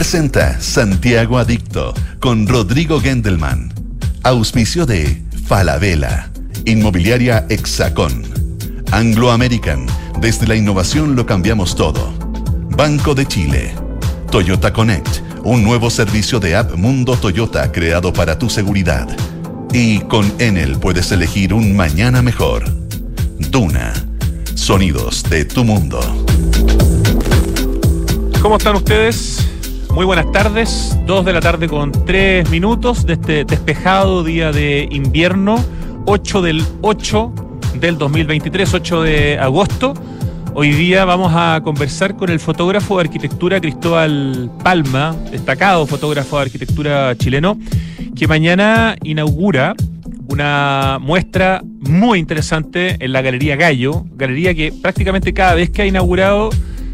presenta Santiago Adicto con Rodrigo Gendelman. Auspicio de Falabella, Inmobiliaria Hexacón, Anglo American, desde la innovación lo cambiamos todo. Banco de Chile, Toyota Connect, un nuevo servicio de app Mundo Toyota creado para tu seguridad. Y con Enel puedes elegir un mañana mejor. Duna, sonidos de tu mundo. ¿Cómo están ustedes? Muy buenas tardes, 2 de la tarde con 3 minutos de este despejado día de invierno, 8 del 8 del 2023, 8 de agosto. Hoy día vamos a conversar con el fotógrafo de arquitectura Cristóbal Palma, destacado fotógrafo de arquitectura chileno, que mañana inaugura una muestra muy interesante en la Galería Gallo, galería que prácticamente cada vez que ha inaugurado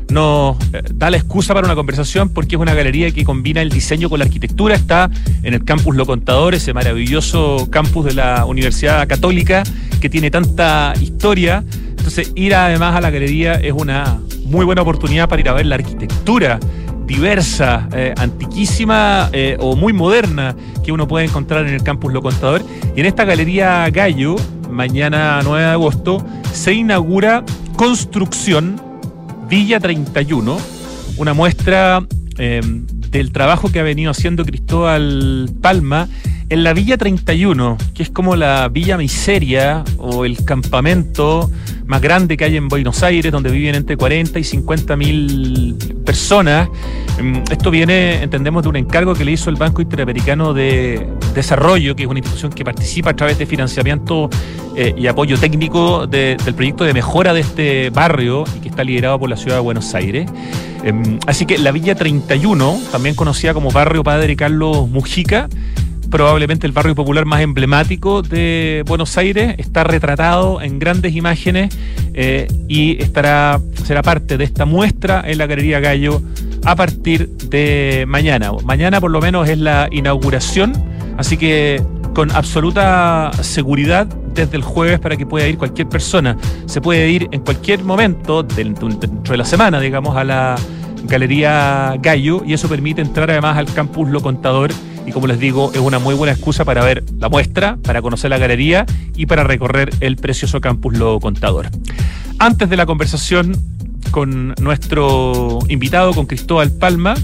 nos eh, da la excusa para una conversación porque es una galería que combina el diseño con la arquitectura. Está en el campus Lo Contador, ese maravilloso campus de la Universidad Católica que tiene tanta historia. Entonces, ir además a la galería es una muy buena oportunidad para ir a ver la arquitectura diversa, eh, antiquísima eh, o muy moderna que uno puede encontrar en el campus Lo Contador. Y en esta galería Gallo, mañana 9 de agosto, se inaugura Construcción Villa 31, una muestra eh, del trabajo que ha venido haciendo Cristóbal Palma en la Villa 31, que es como la Villa Miseria o el campamento más grande que hay en Buenos Aires, donde viven entre 40 y 50 mil personas. Mm, esto viene, entendemos, de un encargo que le hizo el Banco Interamericano de Desarrollo, que es una institución que participa a través de financiamiento eh, y apoyo técnico del proyecto de mejora de este barrio y que está liderado por la ciudad de Buenos Aires. Em, así que la Villa 31, también conocida como Barrio Padre Carlos Mujica, probablemente el barrio popular más emblemático de Buenos Aires, está retratado en grandes imágenes eh, y estará, será parte de esta muestra en la Galería Gallo a partir de mañana. Mañana por lo menos es la inauguración, así que con absoluta seguridad desde el jueves para que pueda ir cualquier persona. Se puede ir en cualquier momento dentro de la semana, digamos, a la Galería Gallo y eso permite entrar además al campus Lo Contador y como les digo, es una muy buena excusa para ver la muestra, para conocer la galería y para recorrer el precioso campus Lo Contador. Antes de la conversación con nuestro invitado, con Cristóbal Palma,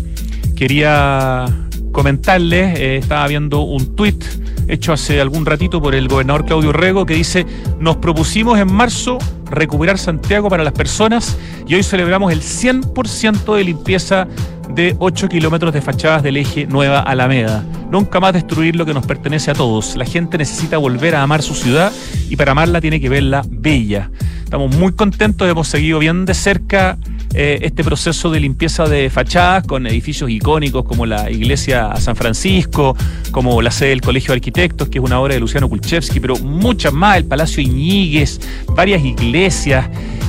quería comentarles, eh, estaba viendo un tuit hecho hace algún ratito por el gobernador Claudio Rego que dice, nos propusimos en marzo recuperar Santiago para las personas y hoy celebramos el 100% de limpieza de 8 kilómetros de fachadas del eje Nueva Alameda. Nunca más destruir lo que nos pertenece a todos. La gente necesita volver a amar su ciudad y para amarla tiene que verla bella. Estamos muy contentos, hemos seguido bien de cerca eh, este proceso de limpieza de fachadas con edificios icónicos como la iglesia San Francisco, como la sede del Colegio de Arquitectos, que es una obra de Luciano Kulchevsky, pero muchas más, el Palacio Iñiguez, varias iglesias.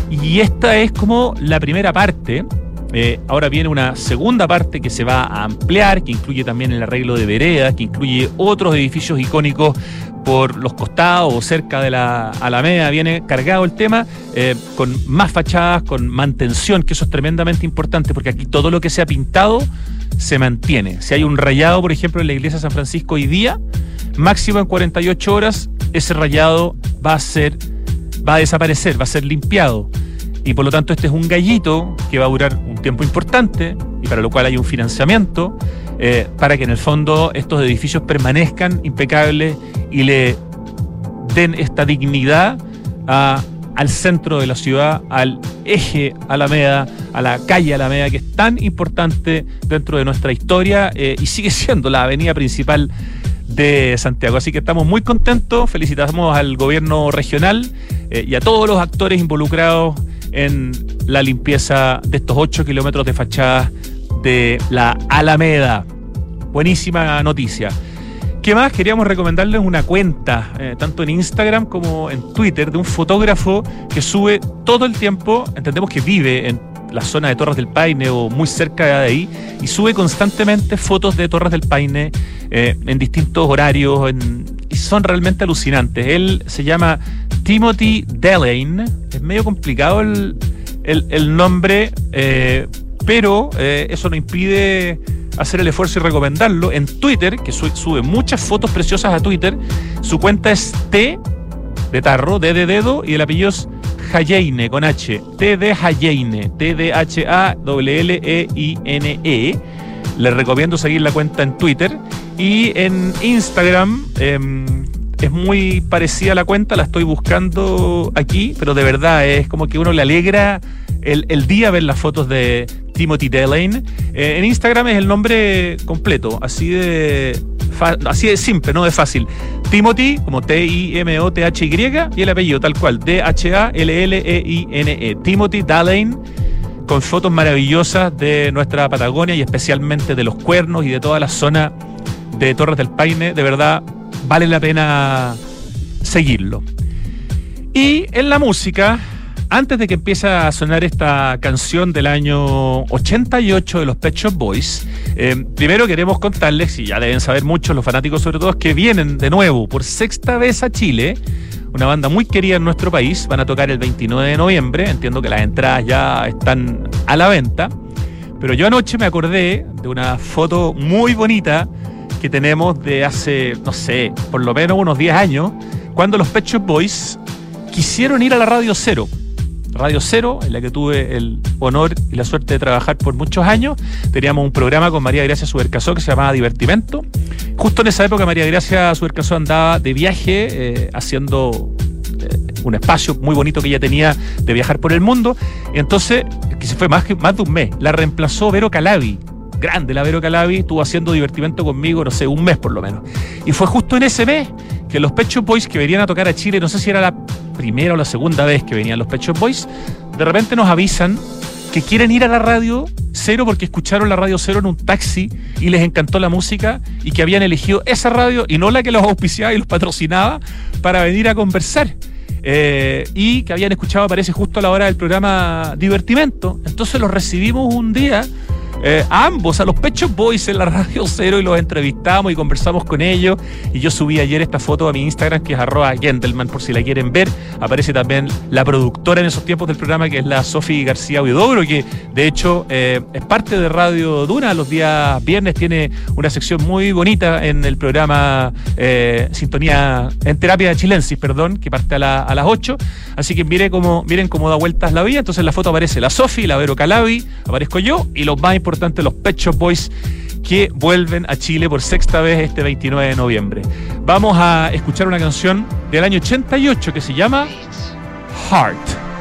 Y esta es como la primera parte eh, ahora viene una segunda parte que se va a ampliar, que incluye también el arreglo de veredas, que incluye otros edificios icónicos por los costados o cerca de la Alameda. Viene cargado el tema eh, con más fachadas, con mantención, que eso es tremendamente importante, porque aquí todo lo que se ha pintado se mantiene. Si hay un rayado, por ejemplo, en la iglesia de San Francisco hoy día, máximo en 48 horas, ese rayado va a ser, va a desaparecer, va a ser limpiado. Y por lo tanto este es un gallito que va a durar un tiempo importante y para lo cual hay un financiamiento eh, para que en el fondo estos edificios permanezcan impecables y le den esta dignidad al centro de la ciudad, al eje Alameda, a la calle Alameda, que es tan importante dentro de nuestra historia eh, y sigue siendo la avenida principal de Santiago. Así que estamos muy contentos, felicitamos al gobierno regional eh, y a todos los actores involucrados en la limpieza de estos 8 kilómetros de fachada de la Alameda. Buenísima noticia. ¿Qué más? Queríamos recomendarles una cuenta, eh, tanto en Instagram como en Twitter, de un fotógrafo que sube todo el tiempo, entendemos que vive en la zona de Torres del Paine o muy cerca de ahí, y sube constantemente fotos de Torres del Paine eh, en distintos horarios, y son realmente alucinantes. Él se llama Timothy Delane. Es medio complicado el, nombre, eh, pero eh, eso no impide hacer el esfuerzo y recomendarlo. En Twitter, que sube muchas fotos preciosas a Twitter, su cuenta es T de tarro, D de dedo, y el apellido es Hayeine, con H. T de Hayeine, T D H A W L E I N E. Les recomiendo seguir la cuenta en Twitter y en Instagram. Em, es muy parecida la cuenta, la estoy buscando aquí, pero de verdad es como que uno le alegra el, el día ver las fotos de Timothy Delane. Eh, en Instagram es el nombre completo, así de, así de simple, no de fácil. Timothy, como T-I-M-O-T-H-Y, y el apellido tal cual, D-H-A-L-L-E-I-N-E. -E. Timothy Delane con fotos maravillosas de nuestra Patagonia y especialmente de los cuernos y de toda la zona de Torres del Paine. De verdad, vale la pena seguirlo. Y en la música, antes de que empiece a sonar esta canción del año 88 de los Pet Shop Boys, eh, primero queremos contarles, y ya deben saber muchos los fanáticos sobre todo, que vienen de nuevo por sexta vez a Chile, una banda muy querida en nuestro país, van a tocar el 29 de noviembre, entiendo que las entradas ya están a la venta, pero yo anoche me acordé de una foto muy bonita que tenemos de hace, no sé, por lo menos unos 10 años, cuando los Pet Shop Boys quisieron ir a la Radio Cero Radio Cero, en la que tuve el honor y la suerte de trabajar por muchos años. Teníamos un programa con María Gracia Subercasó que se llamaba Divertimento. Justo en esa época María Gracia Subercasó andaba de viaje eh, haciendo eh, un espacio muy bonito que ella tenía de viajar por el mundo. Entonces, que se fue más, más de un mes, la reemplazó Vero Calabi, grande la Vero Calabi, estuvo haciendo divertimento conmigo, no sé, un mes por lo menos. Y fue justo en ese mes que los Pecho Boys que venían a tocar a Chile, no sé si era la primera o la segunda vez que venían los Pecho Boys, de repente nos avisan que quieren ir a la radio cero porque escucharon la radio cero en un taxi y les encantó la música y que habían elegido esa radio y no la que los auspiciaba y los patrocinaba para venir a conversar. Eh, y que habían escuchado, parece, justo a la hora del programa Divertimento. Entonces los recibimos un día eh, a ambos, a los Pechos Boys en la Radio Cero y los entrevistamos y conversamos con ellos. Y yo subí ayer esta foto a mi Instagram que es arroba Gentleman por si la quieren ver. Aparece también la productora en esos tiempos del programa que es la Sofi García Huidobro, que de hecho eh, es parte de Radio Duna. Los días viernes tiene una sección muy bonita en el programa eh, Sintonía en Terapia Chilensis, perdón, que parte a, las 8. Así que miren cómo, miren cómo da vueltas la vida. Entonces en la foto aparece la Sofi, la Vero Calabi, aparezco yo y los más importantes los Pet Boys que vuelven a Chile por sexta vez este 29 de noviembre. Vamos a escuchar una canción del año 88 que se llama Heart.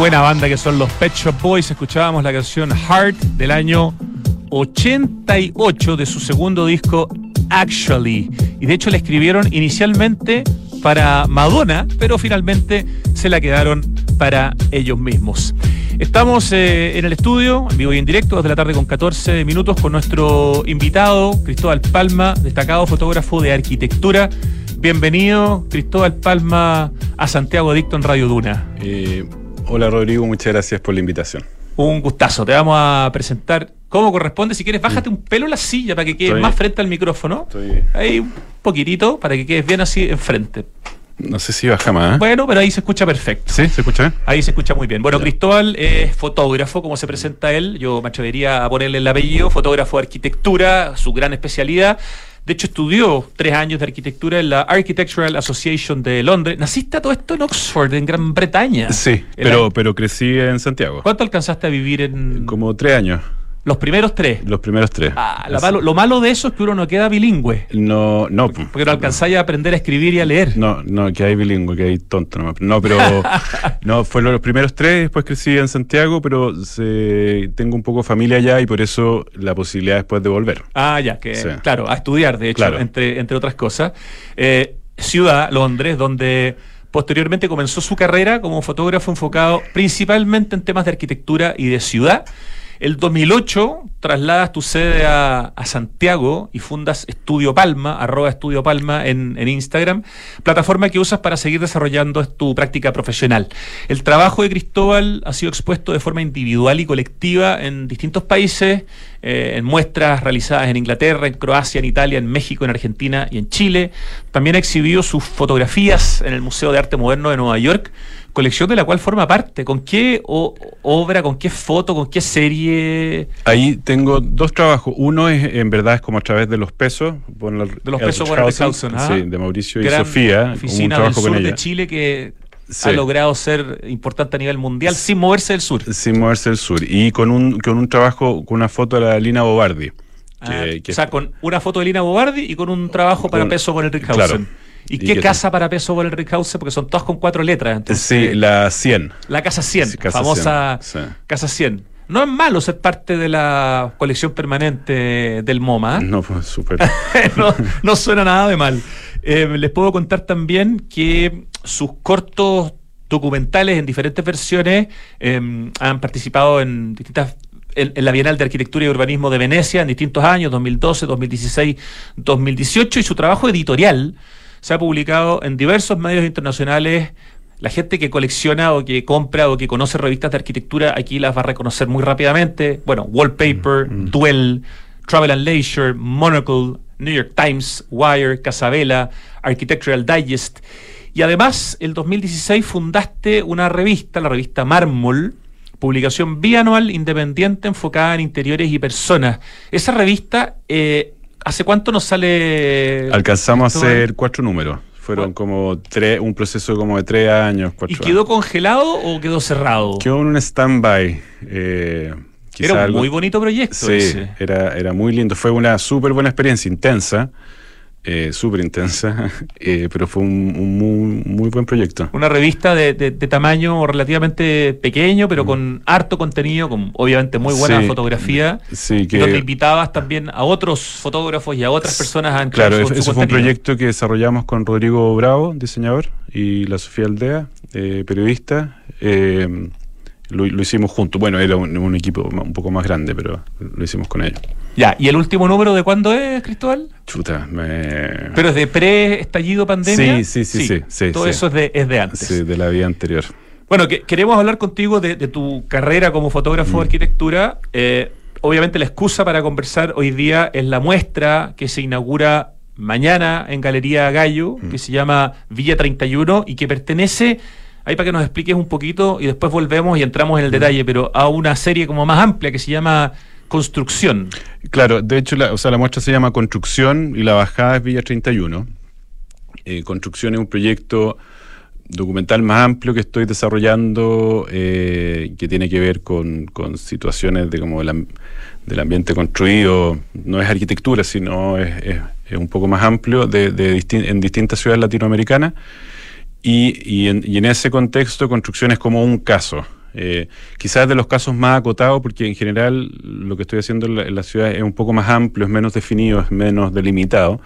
Buena banda que son los Pet Shop Boys. Escuchábamos la canción Heart del año 88 de su segundo disco Actually. Y de hecho la escribieron inicialmente para Madonna, pero finalmente se la quedaron para ellos mismos. Estamos eh, en el estudio, en vivo y en directo, desde la tarde con 14 minutos, con nuestro invitado, Cristóbal Palma, destacado fotógrafo de arquitectura. Bienvenido, Cristóbal Palma, a Santiago Adicto en Radio Duna. Eh, hola Rodrigo, muchas gracias por la invitación. Un gustazo. Te vamos a presentar cómo corresponde. Si quieres, bájate un pelo la silla para que quedes más frente al micrófono. Estoy... Ahí un poquitito para que quedes bien así enfrente. No sé si baja más. ¿eh? Bueno, pero ahí se escucha perfecto. ¿Sí? ¿Se escucha bien? Ahí se escucha muy bien. Bueno, Cristóbal es fotógrafo, como se presenta él. Yo me atrevería a ponerle el apellido. Fotógrafo de arquitectura, su gran especialidad. De hecho, estudió tres años de arquitectura en la Architectural Association de Londres. ¿Naciste a todo esto en Oxford, en Gran Bretaña? Sí, pero, pero crecí en Santiago. ¿Cuánto alcanzaste a vivir en...? Como tres años. Los primeros tres. Los primeros tres. Ah, malo, lo malo de eso es que uno no queda bilingüe. No, no. Porque no alcanzáis a aprender a escribir y a leer. No, no, que hay bilingüe, que hay tonto. No, no pero no, fueron los primeros tres, después crecí en Santiago, pero se, tengo un poco familia allá y por eso la posibilidad después de volver. Ah, ya, que claro, a estudiar, de hecho, entre, entre otras cosas. Eh, ciudad, Londres, donde posteriormente comenzó su carrera como fotógrafo enfocado principalmente en temas de arquitectura y de ciudad. El 2008 trasladas tu sede a, Santiago y fundas Estudio Palma, arroba Estudio Palma en, Instagram, plataforma que usas para seguir desarrollando tu práctica profesional. El trabajo de Cristóbal ha sido expuesto de forma individual y colectiva en distintos países, eh, en muestras realizadas en Inglaterra, en Croacia, en Italia, en México, en Argentina y en Chile. También ha exhibido sus fotografías en el Museo de Arte Moderno de Nueva York colección de la cual forma parte. ¿Con qué obra, con qué foto, con qué serie? Ahí tengo dos trabajos. Uno es, en verdad, es como a través de los pesos. de los pesos por Sí, de Mauricio y Sofía. Oficina un del sur de Chile que ha logrado ser importante a nivel mundial sin moverse del sur. Sin moverse del sur. Y con un, con un trabajo, con una foto de la Lina Bobardi. Ah, o sea, con una foto de Lina Bobardi y con un trabajo para peso con el Rickhausen. ¿Y, qué casa para peso por el Rickhausen? Porque son todas con cuatro letras. sí, la 100. La casa 100, famosa casa 100. No es malo ser parte de la colección permanente del MoMA. ¿eh? No, pues súper. no, suena nada de mal. Eh, les puedo contar también que sus cortos documentales en diferentes versiones em, han participado en distintas en, la Bienal de Arquitectura y Urbanismo de Venecia en distintos años, 2012, 2016, 2018, y su trabajo editorial se ha publicado en diversos medios internacionales. La gente que colecciona o que compra o que conoce revistas de arquitectura aquí las va a reconocer muy rápidamente. Bueno, Wallpaper, mm, mm. Duel, Travel and Leisure, Monocle, New York Times, Wire, Casabella, Architectural Digest. Y además, el 2016 fundaste una revista, la revista Mármol, publicación bianual independiente enfocada en interiores y personas. Esa revista eh, ¿Hace cuánto nos sale? Alcanzamos a hacer cuatro números. Fueron como tres, un proceso como de tres años. ¿Y quedó congelado o quedó cerrado? Quedó en un stand-by. Eh, era un muy bonito proyecto. Sí, Era, era muy lindo. Fue una súper buena experiencia, intensa eh, súper intensa, eh, pero fue un, muy, muy, buen proyecto. Una revista de, tamaño relativamente pequeño, pero mm. con harto contenido, con obviamente muy buena fotografía. Sí, que... Donde invitabas también a otros fotógrafos y a otras personas a Claro, eso fue un proyecto que desarrollamos con Rodrigo Bravo, diseñador, y la Sofía Aldea, eh, periodista. Eh, lo, hicimos juntos. Bueno, era un, equipo un poco más grande, pero lo hicimos con ellos. Ya, ¿y el último número de cuándo es, Cristóbal? Chuta, me... ¿Pero es de pre-estallido pandemia? Sí, sí, sí, sí. todo eso es de, es de antes. Sí, de la vida anterior. Bueno, que, queremos hablar contigo de, tu carrera como fotógrafo de mm. arquitectura. Eh, obviamente la excusa para conversar hoy día es la muestra que se inaugura mañana en Galería Gallo, mm. que se llama Villa 31 y que pertenece ahí para que nos expliques un poquito y después volvemos y entramos en el detalle, pero a una serie como más amplia que se llama Construcción. Claro, de hecho, la, o sea, la muestra se llama Construcción y la bajada es Villa 31. Eh, Construcción es un proyecto documental más amplio que estoy desarrollando eh, que tiene que ver con, situaciones de como del ambiente construido, no es arquitectura, sino es, un poco más amplio de, en distintas ciudades latinoamericanas y, en, ese contexto, construcción es como un caso. Eh, quizás de los casos más acotados, porque en general lo que estoy haciendo en la, ciudad es un poco más amplio, es menos definido, es menos delimitado.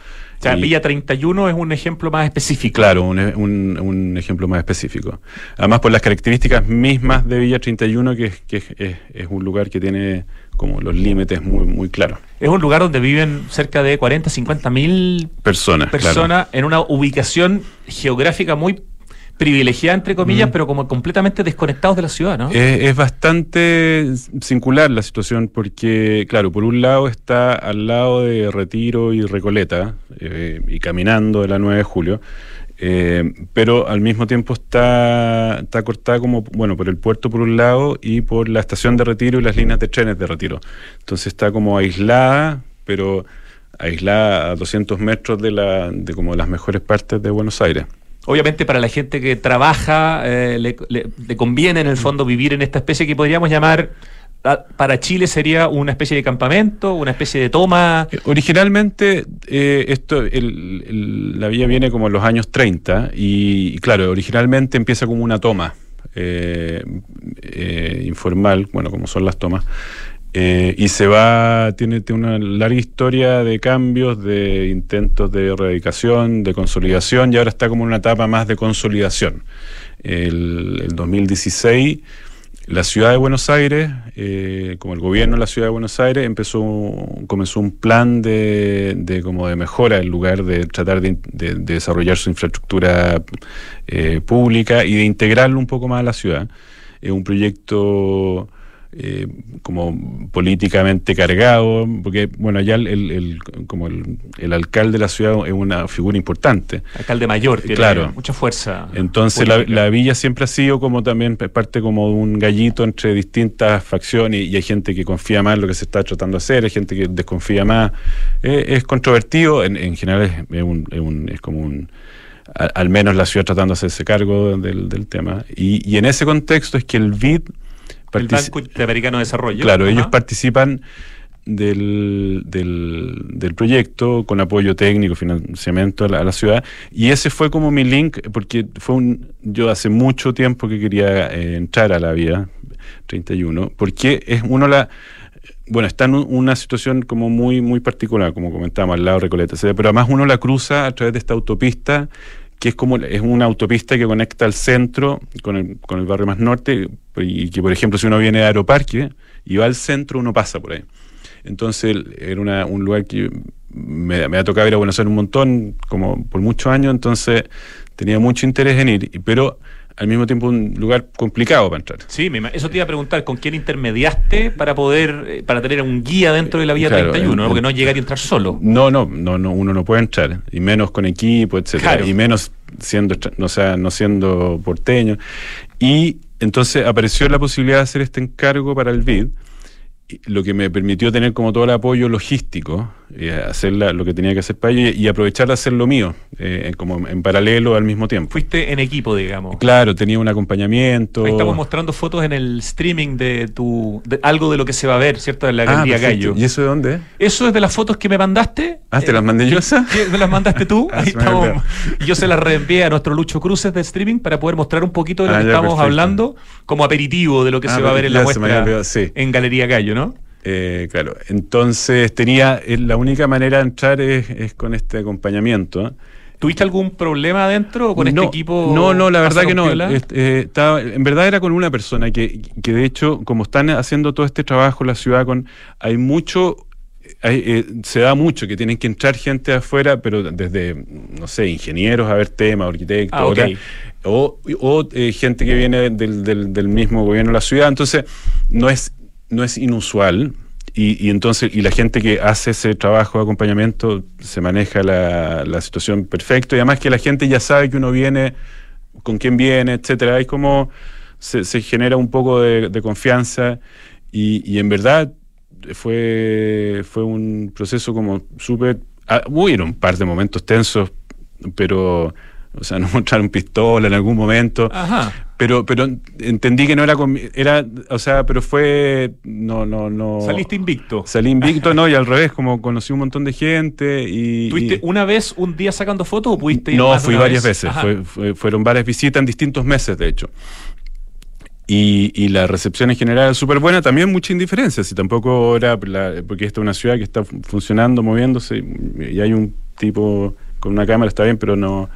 Sea, Villa 31 es un ejemplo más específico. Claro, un, un, ejemplo más específico. Además, por las características mismas de Villa 31, que, que es, es un lugar que tiene como los límites muy, muy claros. Es un lugar donde viven cerca de 40, 50 mil personas, personas en una ubicación geográfica muy privilegiada, entre comillas, pero como completamente desconectados de la ciudad, ¿no? Es, bastante singular la situación porque, claro, por un lado está al lado de Retiro y Recoleta, eh, y caminando de la 9 de julio, eh, pero al mismo tiempo está, está cortada como, bueno, por el puerto por un lado y por la estación de retiro y las líneas de trenes de retiro. Entonces está como aislada, pero aislada a 200 metros de, la, de como las mejores partes de Buenos Aires. Obviamente para la gente que trabaja eh, le, conviene en el fondo vivir en esta especie que podríamos llamar para Chile sería una especie de campamento, una especie de toma. Eh, originalmente, eh, esto, la vía viene como en los años 30 y, claro, originalmente empieza como una toma eh, informal, bueno, como son las tomas, y se va, tiene, una larga historia de cambios, de intentos de erradicación, de consolidación, y ahora está como en una etapa más de consolidación. El, el 2016 la ciudad de Buenos Aires, eh, como el gobierno de la ciudad de Buenos Aires, empezó, comenzó un plan de, como de mejora en lugar de tratar de, desarrollar su infraestructura eh, pública y de integrarlo un poco más a la ciudad. Es un proyecto eh, como políticamente cargado, porque bueno, allá el, como el, alcalde de la ciudad es una figura importante. Alcalde mayor, tiene claro. mucha fuerza. Entonces la, villa siempre ha sido como también parte como de un gallito entre distintas facciones y, hay gente que confía más en lo que se está tratando de hacer, hay gente que desconfía más. es controvertido, en, general es, un, es, como un al, menos la ciudad tratando de hacerse cargo del, tema. Y, y en ese contexto es que el BID el Banco Interamericano de Desarrollo. Claro, ellos participan del, del, proyecto con apoyo técnico, financiamiento a la, ciudad. Y ese fue como mi link, porque fue un, yo hace mucho tiempo que quería eh, entrar a la vía 31, porque es uno la... Bueno, está en una situación como muy, muy particular, como comentábamos, al lado de Recoleta, pero además uno la cruza a través de esta autopista que es como es una autopista que conecta el centro con el, con el barrio más norte y que, por ejemplo, si uno viene de Aeroparque y va al centro, uno pasa por ahí. Entonces era un lugar que me, me ha tocado ir a Buenos Aires un montón, como por muchos años, entonces tenía mucho interés en ir, pero al mismo tiempo un lugar complicado para entrar. Sí, eso te iba a preguntar, ¿con quién intermediaste para poder, eh, para tener un guía dentro de la vía 31? Porque no llegar y entrar solo. No, no, no, no, uno no puede entrar, y menos con equipo, etcétera, y menos siendo, no sea, no siendo porteño. Y entonces apareció la posibilidad de hacer este encargo para el BID, lo que me permitió tener como todo el apoyo logístico, eh, hacer lo que tenía que hacer para ello y, aprovechar de hacer lo mío, eh, como en paralelo al mismo tiempo. Fuiste en equipo, digamos. Claro, tenía un acompañamiento. Ahí estamos mostrando fotos en el streaming de tu algo de lo que se va a ver, ¿cierto? En la ah, Galería Gallo. ¿Y eso de dónde? Eso es de las fotos que me mandaste. Ah, ¿te las mandé yo esas? ¿Me las mandaste tú? Ah, Ahí estamos. Y yo se las reenvié a nuestro Lucho Cruces de streaming para poder mostrar un poquito de lo que estamos hablando como aperitivo de lo que se va a ver en la muestra en Galería Gallo, ¿no? Eh, claro, entonces tenía, eh, la única manera de entrar es, con este acompañamiento. ¿Tuviste algún problema adentro con este equipo? No, no, la verdad que no. Eh, estaba, en verdad era con una persona que, que, de hecho, como están haciendo todo este trabajo en la ciudad, con hay mucho, se da mucho que tienen que entrar gente de afuera, pero desde, no sé, ingenieros a ver temas, arquitectos, ah, o, o gente que viene del, del, del mismo gobierno de la ciudad. Entonces, no es no es inusual y, entonces y la gente que hace ese trabajo de acompañamiento se maneja la, situación perfecto y además que la gente ya sabe que uno viene con quién viene etcétera hay como se, genera un poco de, confianza y, en verdad fue fue un proceso como súper ah, hubo un par de momentos tensos pero o sea, no mostraron pistola en algún momento. Ajá. Pero, pero entendí que no era, era, o sea, pero fue, no, no, no. Saliste invicto. Salí invicto, no, y al revés, como conocí un montón de gente y. ¿Tuviste una vez un día sacando fotos o pudiste ir No, fui varias veces, fueron varias visitas en distintos meses, de hecho. Y, la recepción en general es súper buena, también mucha indiferencia, si tampoco era, porque esta es una ciudad que está funcionando, moviéndose, y hay un tipo con una cámara, está bien, pero no,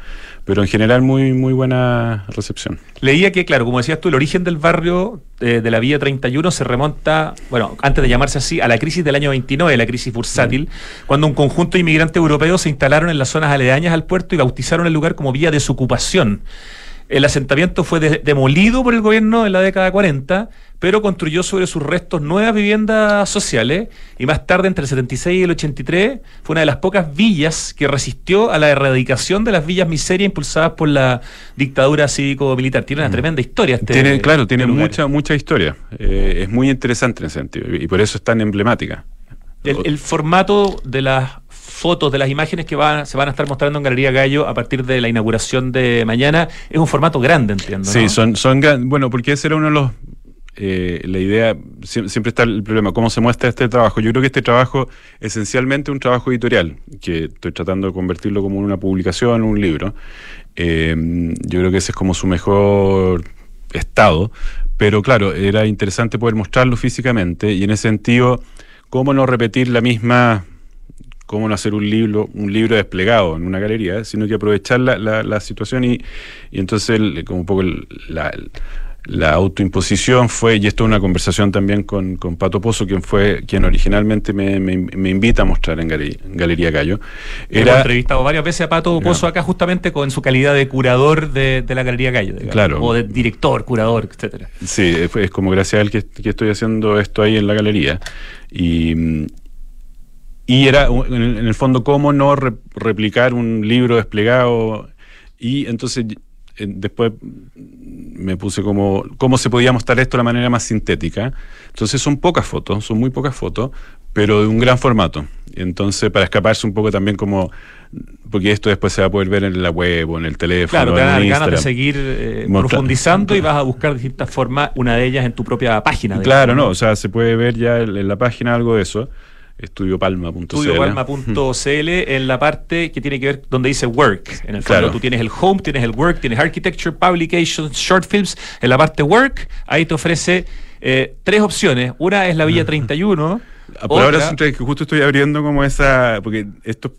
pero en general muy, muy buena recepción. Leía que, claro, como decías tú, el origen del barrio eh, de la Villa 31 se remonta, bueno, antes de llamarse así, a la crisis del año 29, la crisis bursátil, mm. cuando un conjunto de inmigrantes europeos se instalaron en las zonas aledañas al puerto y bautizaron el lugar como Vía Desocupación. El asentamiento fue demolido por el gobierno en la década 40, pero construyó sobre sus restos nuevas viviendas sociales y más tarde, entre el 76 y el 83, fue una de las pocas villas que resistió a la erradicación de las villas miserias impulsadas por la dictadura cívico-militar. Tiene una mm. tremenda historia. Este, tiene, claro, tiene mucha, mucha historia. Eh, es muy interesante en ese sentido y por eso es tan emblemática. el formato de las fotos de las imágenes que van, se van a estar mostrando en Galería Gallo a partir de la inauguración de mañana. Es un formato grande, entiendo. Sí, son, son Bueno, porque ese era uno de los eh, la idea, siempre está el problema, cómo se muestra este trabajo. Yo creo que este trabajo esencialmente es un trabajo editorial, que estoy tratando de convertirlo como una publicación, un libro. Eh, yo creo que ese es como su mejor estado, pero claro, era interesante poder mostrarlo físicamente y en ese sentido, cómo no repetir la misma cómo no hacer un libro, un libro desplegado en una galería, sino que aprovechar la, la, situación y, y, entonces como un poco la, la autoimposición fue, y esto es una conversación también con, con Pato Pozo, quien fue quien originalmente me, me, invita a mostrar en Galería, Gallo. Era, Hemos entrevistado varias veces a Pato Pozo acá justamente con su calidad de curador de, la Galería Gallo, claro. o de director, curador, etcétera. Sí, es, como gracias a él que, que, estoy haciendo esto ahí en la galería. Y, y era, en el fondo, cómo no replicar un libro desplegado. Y entonces después me puse como cómo se podía mostrar esto de la manera más sintética. Entonces son pocas fotos, son muy pocas fotos, pero de un gran formato. Entonces, para escaparse un poco también como porque esto después se va a poder ver en la web o en el teléfono. Claro, te dan ganas de seguir eh, profundizando y vas a buscar de distintas formas, una de ellas en tu propia página. Claro, no, o sea, se puede ver ya en la página algo de eso estudiopalma.cl. Estudiopalma.cl en la parte que tiene que ver donde dice work. En el fondo tú tienes el home, tienes el work, tienes architecture, publications, short films. En la parte work, ahí te ofrece eh, tres opciones. Una es la Villa 31. Por ahora justo estoy abriendo como esa, porque esto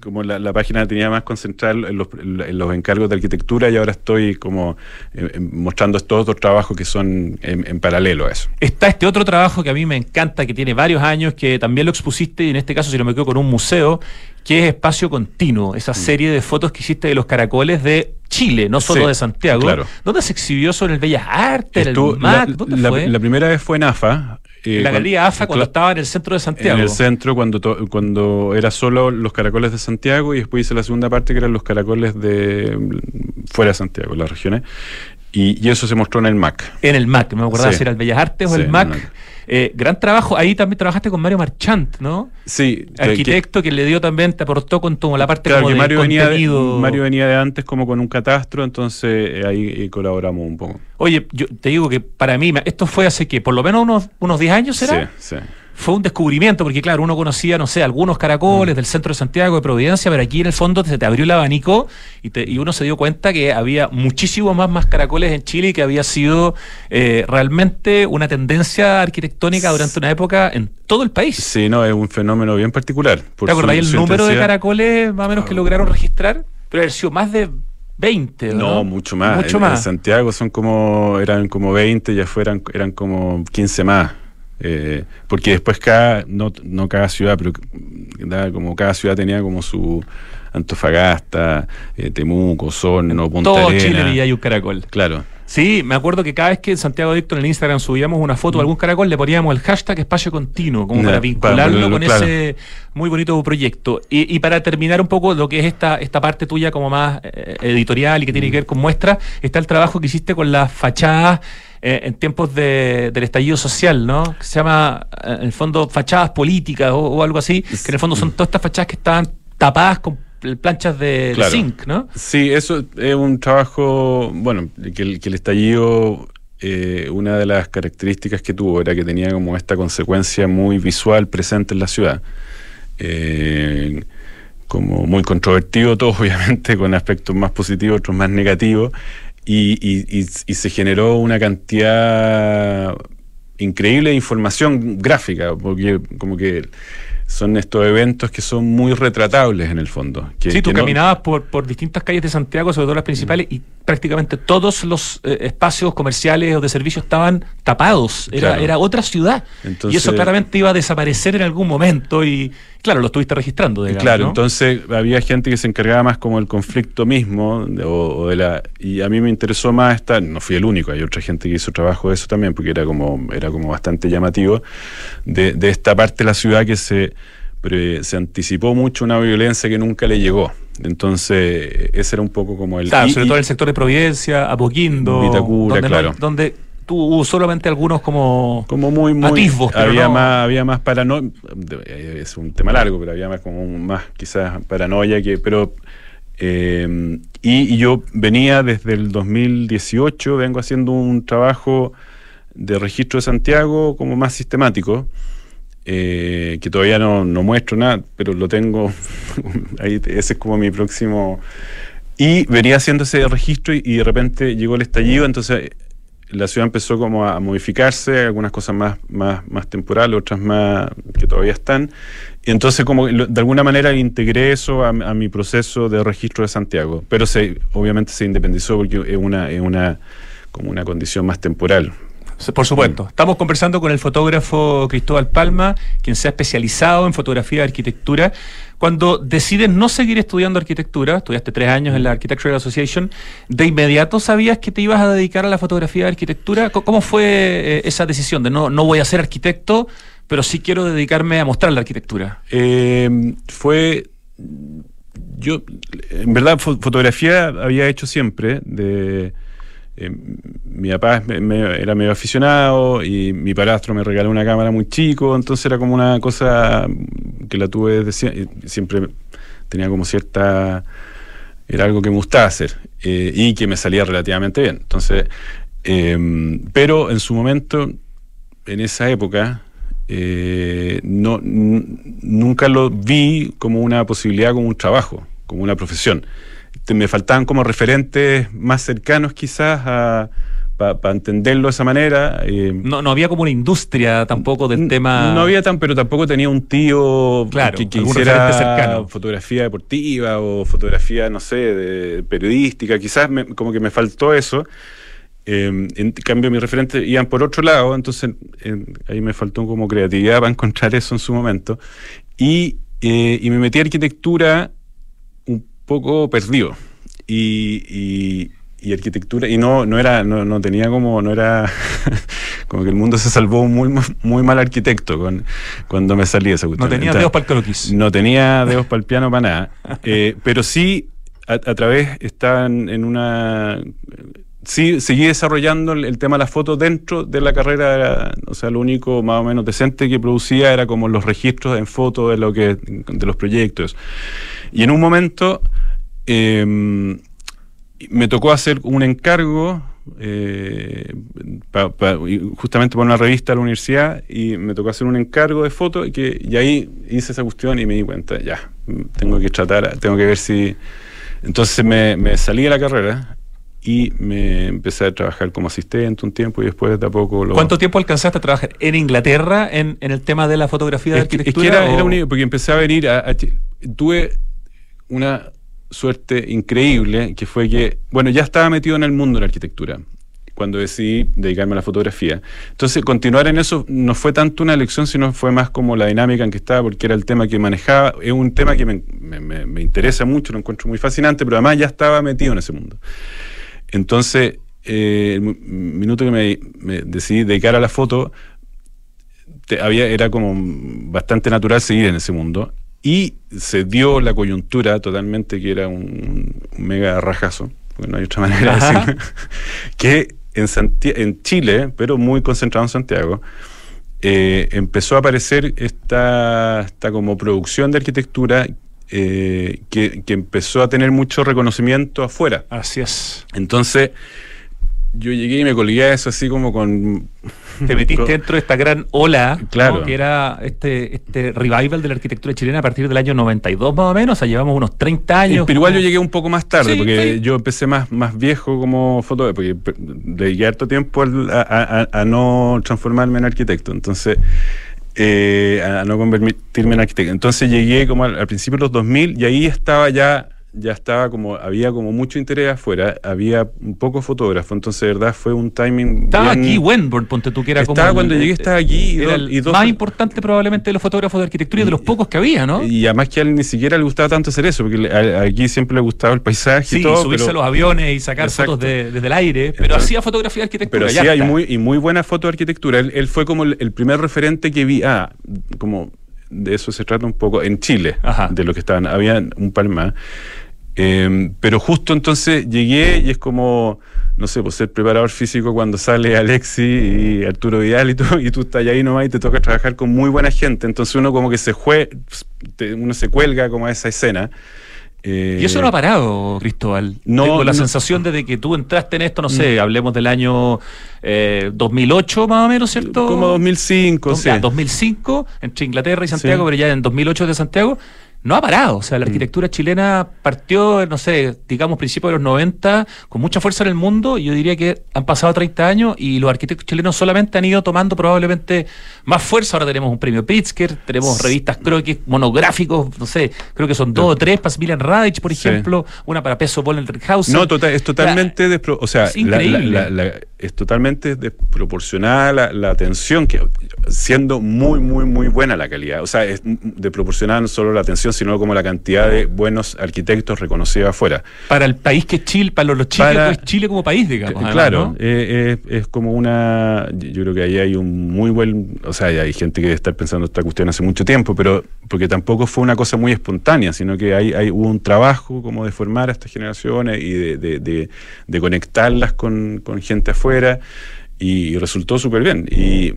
como la, página tenía más concentrada en los, encargos de arquitectura y ahora estoy como eh, eh, mostrando estos otros trabajos que son en, paralelo a eso. Está este otro trabajo que a mí me encanta, que tiene varios años, que también lo expusiste y en este caso si no me quedo con un museo, que es Espacio Continuo, esa mm. serie de fotos que hiciste de los caracoles de Chile, no solo de Santiago. Claro. ¿Dónde se exhibió sobre el Bellas Artes, el MAC? ¿Dónde fue? la primera vez fue en AFA, eh, la galería AFA cuando estaba en el centro de Santiago. En el centro, cuando, cuando era solo los caracoles de Santiago, y después hice la segunda parte que eran los caracoles de fuera de Santiago, las regiones. Y, eso se mostró en el MAC. En el MAC, me acordaba si era el Bellas Artes o el MAC. Eh, gran trabajo. Ahí también trabajaste con Mario Marchant, ¿no? Sí. Arquitecto que, le dio también, te aportó con la parte como de Mario venía de, Mario venía de antes como con un catastro, entonces eh, ahí eh, colaboramos un poco. Oye, yo te digo que para mí, esto fue hace que, por lo menos unos, unos 10 años, ¿será? Sí, sí fue un descubrimiento, porque claro, uno conocía, no sé, algunos caracoles mm. del centro de Santiago, de Providencia, pero aquí en el fondo se te abrió el abanico y, uno se dio cuenta que había muchísimos más, más caracoles en Chile y que había sido eh, realmente una tendencia arquitectónica durante una época en todo el país. Sí, no, es un fenómeno bien particular. ¿Te acordáis el número de caracoles más o menos que lograron registrar? Pero ha sido más de 20, ¿no? No, mucho más. Mucho más. En Santiago son como, eran como 20, ya fueran, eran como 15 más. Eh, porque después cada, no, no cada ciudad, pero como cada ciudad tenía como su Antofagasta, eh, Temuco, Osorno, Punta Todo Chile y hay un caracol. Claro. Sí, me acuerdo que cada vez que en Santiago Adicto en el Instagram subíamos una foto de algún caracol, le poníamos el hashtag espacio continuo, como para vincularlo con ese muy bonito proyecto. Y, para terminar un poco lo que es esta, esta parte tuya como más eh, editorial y que tiene que ver con muestras, está el trabajo que hiciste con las fachadas eh, en tiempos de, del estallido social, ¿no? Que se llama, eh, en el fondo, fachadas políticas o, algo así, que en el fondo son todas estas fachadas que estaban tapadas con planchas de, zinc, ¿no? Sí, eso es un trabajo, bueno, que el, que el estallido eh, una de las características que tuvo era que tenía como esta consecuencia muy visual presente en la ciudad. como muy controvertido todo, obviamente, con aspectos más positivos, otros más negativos, y, se generó una cantidad increíble de información gráfica, porque como que son estos eventos que son muy retratables en el fondo. Que, sí, tú caminabas por, por distintas calles de Santiago, sobre todo las principales, y prácticamente todos los eh, espacios comerciales o de servicio estaban tapados. Era, era otra ciudad. y eso claramente iba a desaparecer en algún momento y, claro, lo estuviste registrando. claro, entonces había gente que se encargaba más como el conflicto mismo o, de la y a mí me interesó más esta, no fui el único, hay otra gente que hizo trabajo de eso también porque era como era como bastante llamativo de, de esta parte de la ciudad que se se anticipó mucho una violencia que nunca le llegó. Entonces, ese era un poco como el. Claro, sobre todo en el sector de Providencia, Apoquindo. Vitacura, donde claro. donde tuvo solamente algunos como. Como muy, muy. había, más, había más paranoia. Es un tema largo, pero había más, como más quizás paranoia que. Pero. Eh, y, yo venía desde el 2018, vengo haciendo un trabajo de registro de Santiago como más sistemático. Eh, que todavía no, no, muestro nada, pero lo tengo, ahí, ese es como mi próximo... Y venía haciendo ese registro y, de repente llegó el estallido, entonces la ciudad empezó como a, modificarse, algunas cosas más, más, más temporales, otras más que todavía están. Y entonces como de alguna manera integré eso a, mi proceso de registro de Santiago, pero se, obviamente se independizó porque es una, es una, como una condición más temporal. Por supuesto. Mm. Estamos conversando con el fotógrafo Cristóbal Palma, quien se ha especializado en fotografía de arquitectura. Cuando decides no seguir estudiando arquitectura, estudiaste tres años en la Architectural Association, ¿de inmediato sabías que te ibas a dedicar a la fotografía de arquitectura? ¿Cómo fue eh, esa decisión de no, no voy a ser arquitecto, pero sí quiero dedicarme a mostrar la arquitectura? Eh, fue yo, en verdad, fotografía había hecho siempre, de, eh, mi papá era medio aficionado y mi padrastro me regaló una cámara muy chico, entonces era como una cosa que la tuve desde siempre tenía como cierta era algo que me gustaba hacer eh, y que me salía relativamente bien. Entonces, em, pero en su momento, en esa época, eh, no, nunca lo vi como una posibilidad, como un trabajo, como una profesión me faltaban como referentes más cercanos quizás a para entenderlo de esa manera. Eh, no, no había como una industria tampoco del tema. No había tan, pero tampoco tenía un tío que, que hiciera fotografía deportiva o fotografía, no sé, de, periodística. Quizás como que me faltó eso. Eh, en cambio, mis referentes iban por otro lado, entonces ahí me faltó como creatividad para encontrar eso en su momento. Y, eh, y me metí a arquitectura poco perdido. Y, y, arquitectura, y no, no era, no, no tenía como, no era como que el mundo se salvó muy, muy mal arquitecto con, cuando me salí de esa cuestión. No tenía dedos para el croquis. No tenía dedos para el piano para nada. Eh, pero sí, a, través, estaban en una sí, seguí desarrollando el, tema de la foto dentro de la carrera, o sea, lo único más o menos decente que producía era como los registros en foto de lo que, de los proyectos. Y en un momento Em, me tocó hacer un encargo eh, justamente para una revista de la universidad y me tocó hacer un encargo de foto y, que, y ahí hice esa cuestión y me di cuenta, ya, tengo que tratar, tengo que ver si... Entonces me, salí de la carrera y me empecé a trabajar como asistente un tiempo y después de a poco lo... ¿Cuánto tiempo alcanzaste a trabajar en Inglaterra en, el tema de la fotografía de arquitectura? Es que era, único, porque empecé a venir a, a tuve una suerte increíble, que fue que, bueno, ya estaba metido en el mundo de la arquitectura cuando decidí dedicarme a la fotografía. Entonces, continuar en eso no fue tanto una elección, sino fue más como la dinámica en que estaba, porque era el tema que manejaba. Es un tema que me, interesa mucho, lo encuentro muy fascinante, pero además ya estaba metido en ese mundo. Entonces, eh, el minuto que me, decidí dedicar a la foto, había, era como bastante natural seguir en ese mundo. Y se dio la coyuntura totalmente, que era un, mega rajazo, porque no hay otra manera de decirlo, que en, en Chile, pero muy concentrado en Santiago, eh, empezó a aparecer esta, esta como producción de arquitectura eh, que, que, empezó a tener mucho reconocimiento afuera. Así es. Entonces, yo llegué y me colgué a eso así como con te metiste dentro de esta gran ola, claro. que era este, este revival de la arquitectura chilena a partir del año 92 más o menos, o sea, llevamos unos 30 años. Pero igual yo llegué un poco más tarde, Sí, porque sí. yo empecé más, más viejo como fotógrafo, porque dediqué harto tiempo al- a, a- a no transformarme en arquitecto, entonces, eh, a no convertirme en arquitecto. Entonces llegué como al, al principio de los 2000 y ahí estaba ya, ya estaba como, había como mucho interés afuera, había un poco fotógrafo, entonces de verdad fue un timing Estaba bien- aquí Wenborn, ponte tú, que era Estaba como. cuando llegué, estaba aquí y era dos- el y dos- más importante probablemente de los fotógrafos de arquitectura y de los pocos que había, ¿no? Y además que a él ni siquiera le gustaba tanto hacer eso, porque a- aquí siempre le gustaba el paisaje Sí, y todo. subirse pero- a los aviones y sacar Exacto. fotos de- desde el aire, pero hacía fotografía de arquitectura. Pero está. muy, y muy buena foto de arquitectura. Él, él fue como el, el primer referente que vi, ah, como de eso se trata un poco, en Chile, Ajá. de lo que estaban, había un par más. Eh, pero justo entonces llegué y es como, no sé, pues ser preparador físico cuando sale Alexi y Arturo Vidal y tú, y tú estás ahí nomás y te toca trabajar con muy buena gente. Entonces uno como que se jue, uno se cuelga como a esa escena. Eh, Y eso no ha parado, Cristóbal. no, Tengo la no. sensación de que tú entraste en esto, no sé, hablemos del año eh, 2008 más o menos, ¿cierto? Como 2005, Dos- sí. ya, 2005 entre Inglaterra y Santiago, Sí. pero ya en 2008 de Santiago. No ha parado, o sea, la Mm. arquitectura chilena partió, no sé, digamos, principios de los 90, con mucha fuerza en el mundo, y yo diría que han pasado 30 años y los arquitectos chilenos solamente han ido tomando probablemente más fuerza. Ahora tenemos un premio Pritzker, tenemos revistas croquis monográficos, no sé, creo que son dos o tres, para Milan Radic, por Sí. ejemplo, una para Peso Paul en Rickhausen. No, tota- es totalmente o sea, es la- es totalmente desproporcionada la, la atención que siendo muy muy muy buena la calidad, o sea, es desproporcionada no solo la atención, sino como la cantidad de buenos arquitectos reconocidos afuera. Para el país que es Chile, para los, chilenos Para- es Chile como país, digamos. Además, claro, ¿no? eh, eh, es como una. Yo creo que ahí hay un muy buen. O sea, hay gente que debe estar pensando esta cuestión hace mucho tiempo, pero porque tampoco fue una cosa muy espontánea, sino que hay, hay hubo un trabajo como de formar a estas generaciones y de, de- de- de conectarlas con, con gente afuera y, resultó súper bien. Y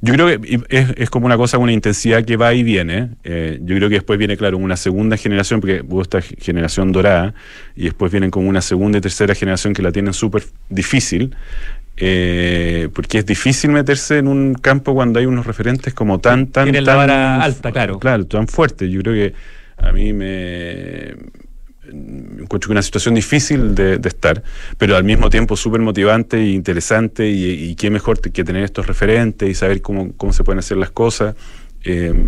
yo creo que es, es como una cosa, una intensidad que va y viene. Eh, yo creo que después viene, claro, una segunda generación, porque hubo esta ge- generación dorada, y después vienen como una segunda y tercera generación que la tienen súper difícil. eh, porque es difícil meterse en un campo cuando hay unos referentes como tan, tan, Tienen la tan vara alta, claro. Claro, tan fuerte. Yo creo que a mí me encuentro que una situación difícil de, estar, pero al mismo tiempo súper motivante e interesante y, qué mejor que tener estos referentes y saber cómo, cómo se pueden hacer las cosas. eh,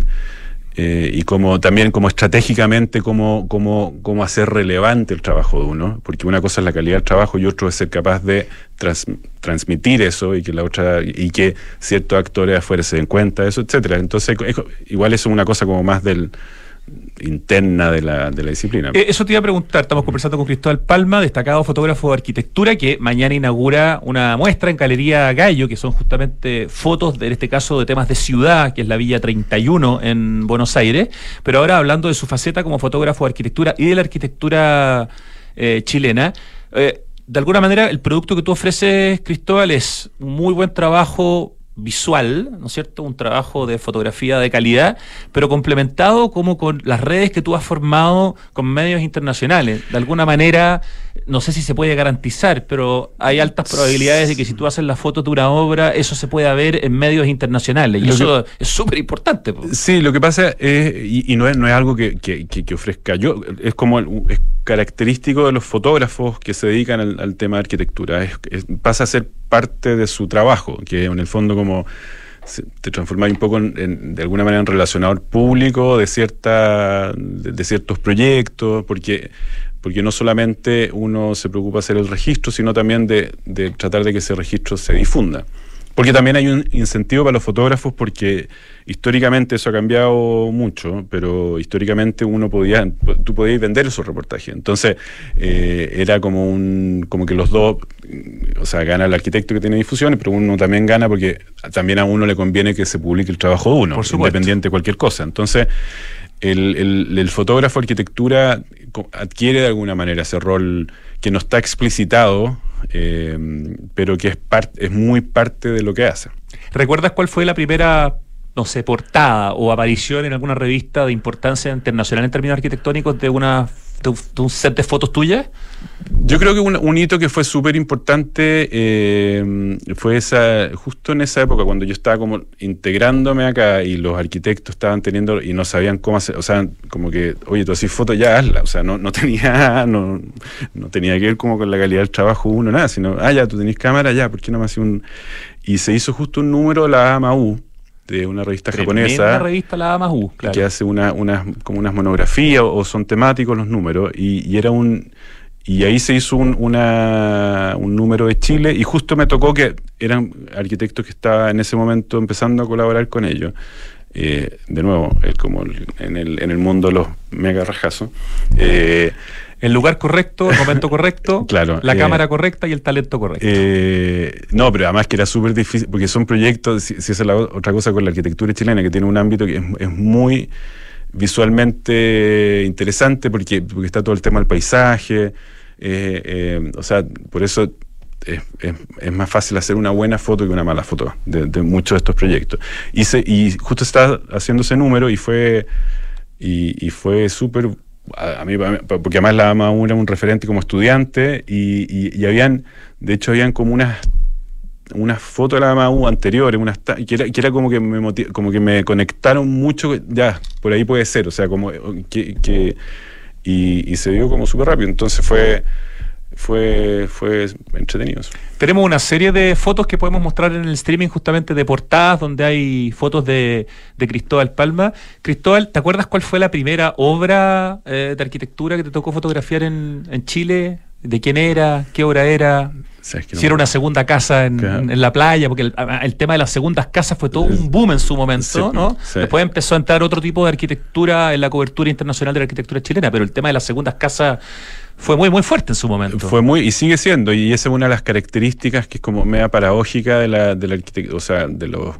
eh, y como también como estratégicamente cómo, cómo, cómo hacer relevante el trabajo de uno, porque una cosa es la calidad del trabajo y otro es ser capaz de trans- transmitir eso y que la otra y que ciertos actores afuera se den cuenta de eso, etcétera. Entonces es- igual es una cosa como más del interna de la, de la disciplina. Eh, Eso te iba a preguntar, estamos conversando con Cristóbal Palma, destacado fotógrafo de arquitectura, que mañana inaugura una muestra en Galería Gallo, que son justamente fotos, de, en este caso, de temas de ciudad, que es la Villa 31 en Buenos Aires, pero ahora hablando de su faceta como fotógrafo de arquitectura y de la arquitectura eh, chilena. eh, de alguna manera, el producto que tú ofreces, Cristóbal, es un muy buen trabajo visual, ¿no es cierto? Un trabajo de fotografía de calidad, pero complementado como con las redes que tú has formado con medios internacionales. De alguna manera, no sé si se puede garantizar, pero hay altas probabilidades de que si tú haces la foto de una obra, eso se pueda ver en medios internacionales. Y Lo eso es súper importante. po. Sí, lo que pasa es, y, y no, es, no es algo que, que- que- ofrezca yo, es como el- es característico de los fotógrafos que se dedican al, al tema de arquitectura, es- es- pasa a ser parte de su trabajo, que en el fondo como se- te transformas un poco en, en- de alguna manera en relacionador público de cierta de, de ciertos proyectos, porque porque no solamente uno se preocupa de hacer el registro, sino también de, de tratar de que ese registro se difunda. Porque también hay un incentivo para los fotógrafos porque históricamente eso ha cambiado mucho, pero históricamente uno podía, tú podías vender esos reportajes. Entonces eh, era como un, como que los dos, o sea, gana el arquitecto que tiene difusiones, pero uno también gana porque también a uno le conviene que se publique el trabajo de uno, Por independiente de cualquier cosa. Entonces el, el- el fotógrafo arquitectura adquiere de alguna manera ese rol que no está explicitado, eh, pero que es, es muy parte de lo que hace. ¿Recuerdas cuál fue la primera, no sé, portada o aparición en alguna revista de importancia internacional en términos arquitectónicos de una de un set de fotos tuyas? Yo creo que un, hito que fue súper importante eh, fue esa, justo en esa época, cuando yo estaba como integrándome acá y los arquitectos estaban teniendo y no sabían cómo hacer, o sea, como que, oye, tú haces fotos, ya hazla, o sea, no, no tenía, no, no tenía que ver como con la calidad del trabajo uno, nada, sino, ah, ya, tú tenés cámara, ya, ¿por qué no me hace un...? Y se hizo justo un número la AMAU, de una revista japonesa. Una revista la AMAU, claro. Que hace una, unas, como unas monografías o, son temáticos los números, y, y era un y ahí se hizo un, una, un número de Chile y justo me tocó que eran arquitectos que estaba en ese momento empezando a colaborar con ellos. Eh, de nuevo, como en el, en el mundo los mega rajazos. Eh, el lugar correcto, el momento correcto, claro, la eh, cámara correcta y el talento correcto. no, pero además que era súper difícil, porque son proyectos, si, esa es la otra cosa con la arquitectura chilena, que tiene un ámbito que es, muy visualmente interesante porque, porque está todo el tema del paisaje, eh, eh, o sea, por eso es, más fácil hacer una buena foto que una mala foto de, muchos de estos proyectos. Y, y justo estaba haciendo ese número y fue, y, fue súper, a, mí, porque además la AMA era un referente como estudiante y, habían, de hecho, habían como unas unas fotos de la AMAU anteriores, unas que era, que era como que me como que me conectaron mucho, ya, por ahí puede ser, o sea, como que y, se dio como súper rápido. Entonces fue, fue, fue entretenido. Tenemos una serie de fotos que podemos mostrar en el streaming justamente de portadas donde hay fotos de, de Cristóbal Palma. Cristóbal, ¿te acuerdas cuál fue la primera obra eh, de arquitectura que te tocó fotografiar en, en Chile? ¿De quién era? ¿Qué obra era? si era una segunda casa en, la playa, porque el, tema de las segundas casas fue todo un boom en su momento, ¿no? Después empezó a entrar otro tipo de arquitectura en la cobertura internacional de la arquitectura chilena, pero el tema de las segundas casas fue muy muy fuerte en su momento. Fue muy y sigue siendo y esa es una de las características que es como media paradójica de la de la o sea, de los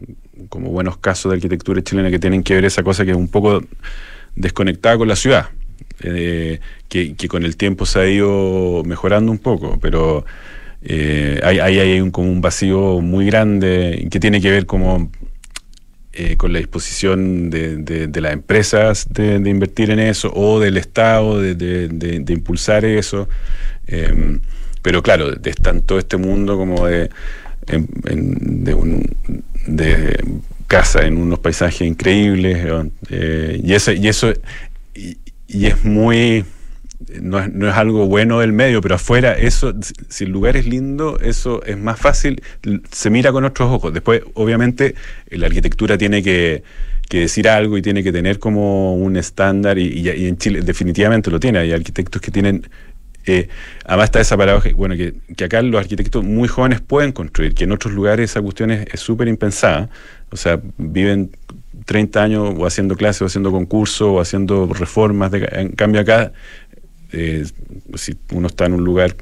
como buenos casos de arquitectura chilena que tienen que ver esa cosa que es un poco desconectada con la ciudad. Eh, que, con el tiempo se ha ido mejorando un poco, pero eh, hay, hay, un, como un vacío muy grande que tiene que ver como eh, con la disposición de, las empresas de, invertir en eso o del Estado de, impulsar eso. Em, pero claro, está en todo este mundo como de, casa en unos paisajes increíbles eh, y eso, y, eso y es muy no es, no es, algo bueno del medio, pero afuera, eso, si el lugar es lindo, eso es más fácil, se mira con otros ojos. Después, obviamente, la arquitectura tiene que, decir algo y tiene que tener como un estándar, y, en Chile definitivamente lo tiene. Hay arquitectos que tienen. Eh, además está esa paradoja, bueno, que, que, acá los arquitectos muy jóvenes pueden construir, que en otros lugares esa cuestión es súper impensada. O sea, viven 30 años o haciendo clases o haciendo concursos o haciendo reformas. De, en cambio acá eh, si uno está en un lugar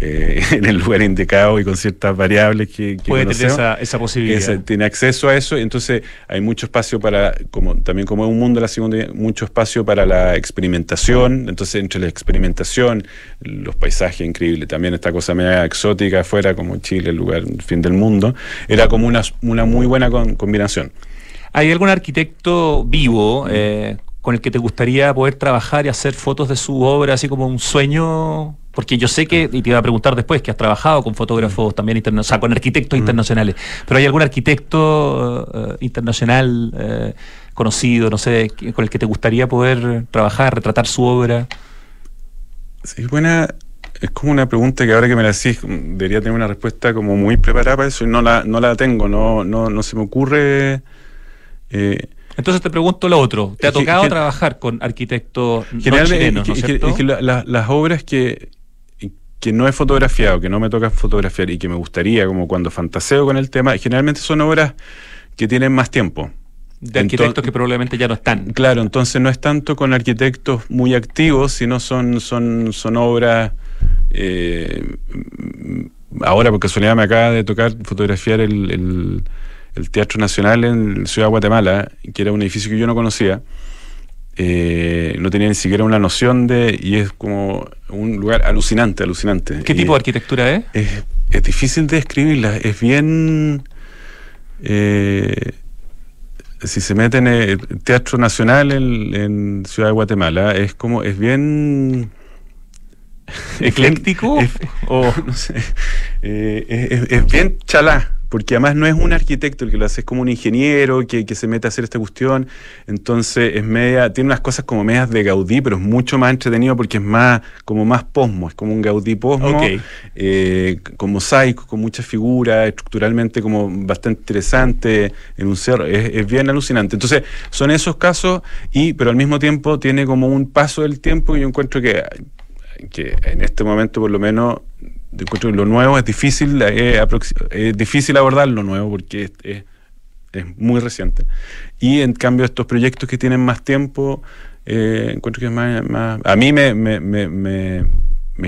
eh, en el lugar indicado y con ciertas variables que, puede tener esa, posibilidad. tiene acceso a eso entonces hay mucho espacio para como también como es un mundo de la segunda mucho espacio para la experimentación entonces entre la experimentación los paisajes increíbles también esta cosa media exótica afuera como Chile el lugar el fin del mundo era como una, una muy buena combinación. ¿Hay algún arquitecto vivo, eh, con el que te gustaría poder trabajar y hacer fotos de su obra, así como un sueño? Porque yo sé que, y te iba a preguntar después, que has trabajado con fotógrafos también internacionales, o sea, con arquitectos mm. internacionales, pero ¿hay algún arquitecto eh, internacional eh, conocido, no sé, con el que te gustaría poder trabajar, retratar su obra? Sí, buena. Es como una pregunta que ahora que me la decís, debería tener una respuesta como muy preparada para eso y no la, no la tengo, no, no, no se me ocurre. Eh, entonces te pregunto lo otro. ¿Te ha tocado trabajar con arquitectos no chilenos, ¿no es que las obras que, que no he fotografiado, que no me toca fotografiar y que me gustaría, como cuando fantaseo con el tema, generalmente son obras que tienen más tiempo. De arquitectos que probablemente ya no están. Claro, entonces no es tanto con arquitectos muy activos, sino son, son, son obras. Eh, ahora, por casualidad, me acaba de tocar fotografiar el el Teatro Nacional en Ciudad de Guatemala, que era un edificio que yo no conocía. Eh, no tenía ni siquiera una noción de, y es como un lugar alucinante, alucinante. ¿Qué tipo de arquitectura es? es? difícil de describirla, es bien... Eh, si se mete en el Teatro Nacional en, Ciudad de Guatemala, es como, es bien... ¿Ecléctico? o, no sé, eh, es, bien chalá porque además no es un arquitecto el que lo hace, es como un ingeniero que, se mete a hacer esta cuestión. Entonces es media, tiene unas cosas como medias de Gaudí, pero es mucho más entretenido porque es más, como más posmo, es como un Gaudí posmo, eh, con mosaico, con muchas figuras, estructuralmente como bastante interesante, en un cerro, es, bien alucinante. Entonces, son esos casos, y, pero al mismo tiempo tiene como un paso del tiempo que yo encuentro que, que en este momento por lo menos lo nuevo es difícil, eh, es difícil abordar lo nuevo porque es, muy reciente. Y en cambio estos proyectos que tienen más tiempo, eh, encuentro que es más, A mí me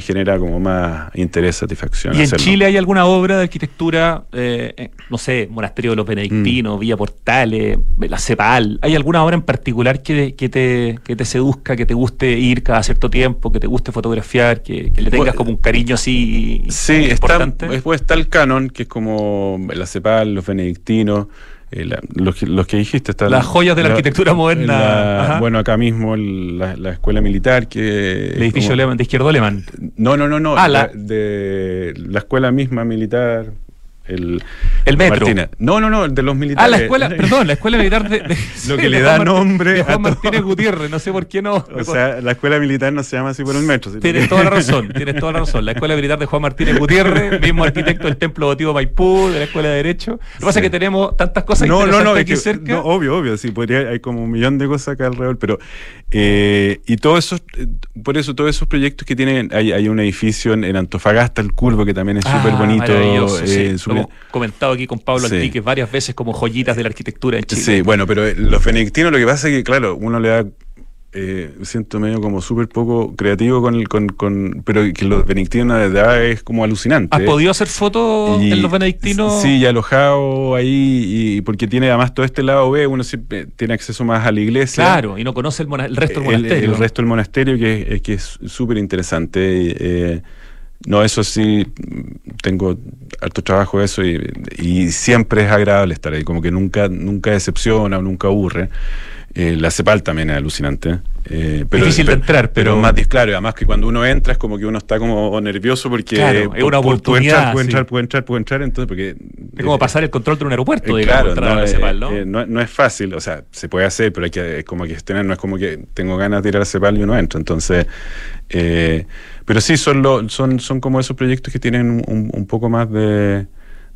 genera como más interés, satisfacción. ¿Y en Chile hay alguna obra de arquitectura, eh, eh, no sé, Monasterio de los Benedictinos, mm. Villa Portales, la CEPAL? ¿Hay alguna obra en particular que, que, te, que te seduzca, que te guste ir cada cierto tiempo, que te guste fotografiar, que, le tengas pues, como un cariño así sí, importante? Sí, está, está el canon, que es como la CEPAL, los Benedictinos. Eh, los, que, dijiste. Está Las joyas de la, arquitectura moderna. bueno, acá mismo la, escuela militar que... El edificio de izquierdo alemán. No, no, no, no. Ah, de la escuela misma militar. El, el metro. No, no, no, de los militares. Ah, la escuela, perdón, la escuela militar de. lo que le da nombre. De Juan Martínez Gutiérrez, no sé por qué no. O sea, la escuela militar no se llama así por el metro. tienes toda la razón, tienes toda la razón. La escuela militar de Juan Martínez Gutiérrez, mismo arquitecto del Templo Votivo Maipú, de la escuela de Derecho. Lo que pasa es que tenemos tantas cosas no, no, no, aquí cerca. No, obvio, obvio, sí, podría, hay como un millón de cosas acá alrededor, pero. Eh, y todos esos, eh, por eso, todos esos proyectos que tienen, hay, hay un edificio en, Antofagasta, el Curvo, que también es ah, súper bonito. Eh, comentado aquí con Pablo sí. varias veces como joyitas de la arquitectura en Chile. Sí, bueno, pero eh, los benedictinos lo que pasa es que, claro, uno le da eh, siento medio como súper poco creativo con el, con, con, pero que los benedictinos de verdad es como alucinante. ¿Has podido hacer fotos en los benedictinos? Sí, ya alojado ahí, y porque tiene además todo este lado B, uno siempre tiene acceso más a la iglesia. Claro, y no conoce el, resto del monasterio. El, resto del monasterio que es que es súper interesante. Eh, no, eso sí, tengo harto trabajo eso y, siempre es agradable estar ahí, como que nunca, nunca decepciona o nunca aburre. Eh, la CEPAL también es alucinante. Eh, pero, Difícil de entrar, pero... más claro, además que cuando uno entra es como que uno está como nervioso porque claro, es una oportunidad. Puede entrar, puede entrar, puede entrar, entonces porque... Es como pasar el control de un aeropuerto, eh, digamos, claro, no, CEPAL, ¿no? ¿no? ¿no? es fácil, o sea, se puede hacer, pero hay que, es como que tener, no es como que tengo ganas de ir a la CEPAL y uno entra, entonces... pero sí, son, lo, son, son como esos proyectos que tienen un poco más de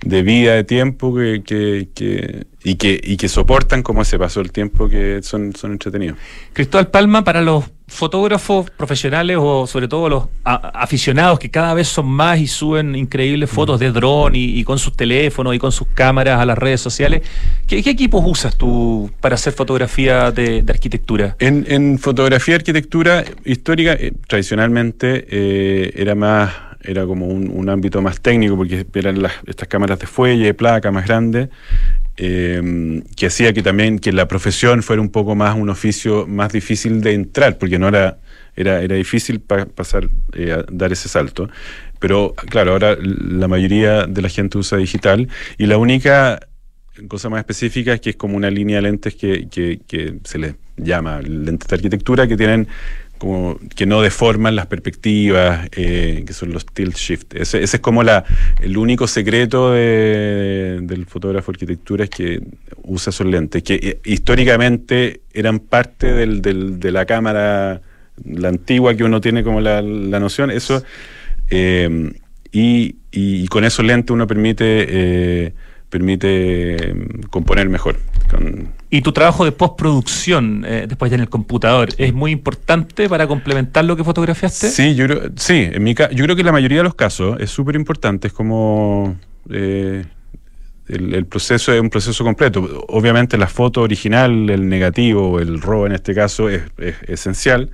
de vida, de tiempo que, que, que, y, que, y que soportan como ese paso el tiempo que son, son entretenidos. Cristóbal Palma, para los fotógrafos profesionales o sobre todo los aficionados que cada vez son más y suben increíbles fotos de dron y, con sus teléfonos y con sus cámaras a las redes sociales, ¿qué, equipos usas tú para hacer fotografía de, arquitectura? En, en, fotografía arquitectura histórica, eh, tradicionalmente eh, era más era como un, ámbito más técnico, porque eran las, estas cámaras de fuelle, placa más grandes, eh, que hacía que también que la profesión fuera un poco más un oficio más difícil de entrar, porque no era, era, era difícil pasar eh, a dar ese salto. Pero claro, ahora la mayoría de la gente usa digital y la única cosa más específica es que es como una línea de lentes que, que, que se les llama lentes de arquitectura que tienen como que no deforman las perspectivas, eh, que son los tilt shift. Ese, es como la, el único secreto del fotógrafo de arquitectura es que usa esos lentes, que eh, históricamente eran parte del, de la cámara, la antigua que uno tiene como la, noción, eso, eh, y, y, con esos lentes uno permite permite componer mejor. Y tu trabajo de postproducción, eh, después en el computador, ¿es muy importante para complementar lo que fotografiaste? Sí, yo creo, sí, en mi yo creo que la mayoría de los casos es súper importante, es como eh, el, proceso es un proceso completo. Obviamente la foto original, el negativo, el RAW en este caso, es, esencial,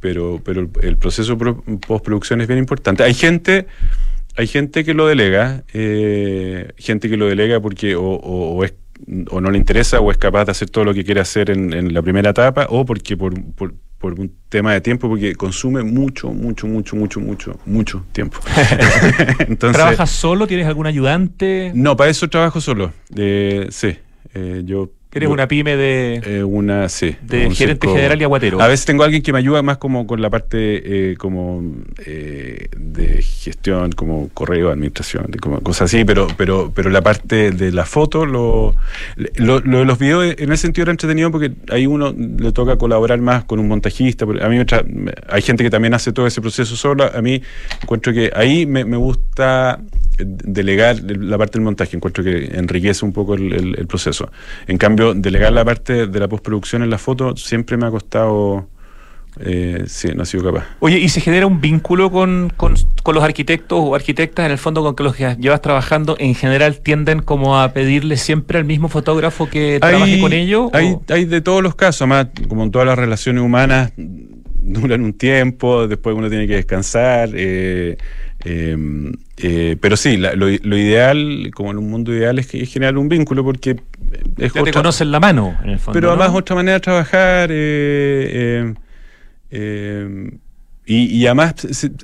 pero, pero el, proceso postproducción es bien importante. Hay gente hay gente que lo delega, eh, gente que lo delega porque o, es, o, no le interesa o es capaz de hacer todo lo que quiere hacer en, la primera etapa o porque por, un tema de tiempo, porque consume mucho, mucho, mucho, mucho, mucho, mucho tiempo. ¿Trabajas solo? ¿Tienes algún ayudante? No, para eso trabajo solo. sí. Eh, yo Eres una pyme de, eh, una, sí, de un gerente circo. general y aguatero. A veces tengo alguien que me ayuda más como con la parte eh, como eh, de gestión, como correo, administración, de como cosas así, pero, pero, pero la parte de la foto, lo, lo, lo de los videos en ese sentido era entretenido porque ahí uno le toca colaborar más con un montajista. A mí hay gente que también hace todo ese proceso sola. A mí encuentro que ahí me, me gusta delegar la parte del montaje, encuentro que enriquece un poco el, el- el proceso. En cambio, delegar la parte de la postproducción en la foto siempre me ha costado, eh, sí, no ha sido capaz. Oye, ¿y se genera un vínculo con, con- con los arquitectos o arquitectas en el fondo con que los que llevas trabajando en general tienden como a pedirle siempre al mismo fotógrafo que trabaje con ellos? Hay, hay de todos los casos, además, como en todas las relaciones humanas, duran un tiempo, después uno tiene que descansar. eh, eh, eh, pero sí, la- lo, lo ideal, como en un mundo ideal, es que es generar un vínculo porque es ya te otra- conocen la mano, en el fondo. pero ¿no? además otra manera de trabajar eh, eh, eh, y, y además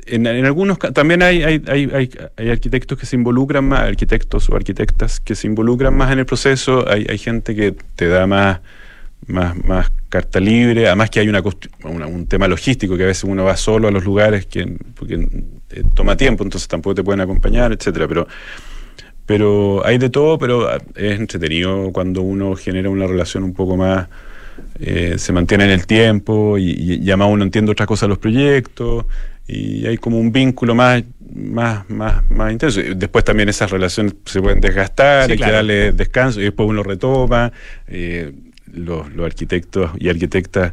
en, en algunos también hay, hay, hay, arquitectos que se involucran más, arquitectos o arquitectas que se involucran más en el proceso, hay, hay gente que te da más, más, más carta libre, además que hay una, una- un tema logístico que a veces uno va solo a los lugares que porque eh, toma tiempo, entonces tampoco te pueden acompañar, etcétera, pero pero hay de todo, pero ah, es entretenido cuando uno genera una relación un poco más, eh, se mantiene en el tiempo y, y, y además uno entiende otras cosas de los proyectos y hay como un vínculo más, más, más, más intenso. Después también esas relaciones se pueden desgastar, Sí, hay claro. que darle descanso y después uno retoma. eh, los, los arquitectos y arquitectas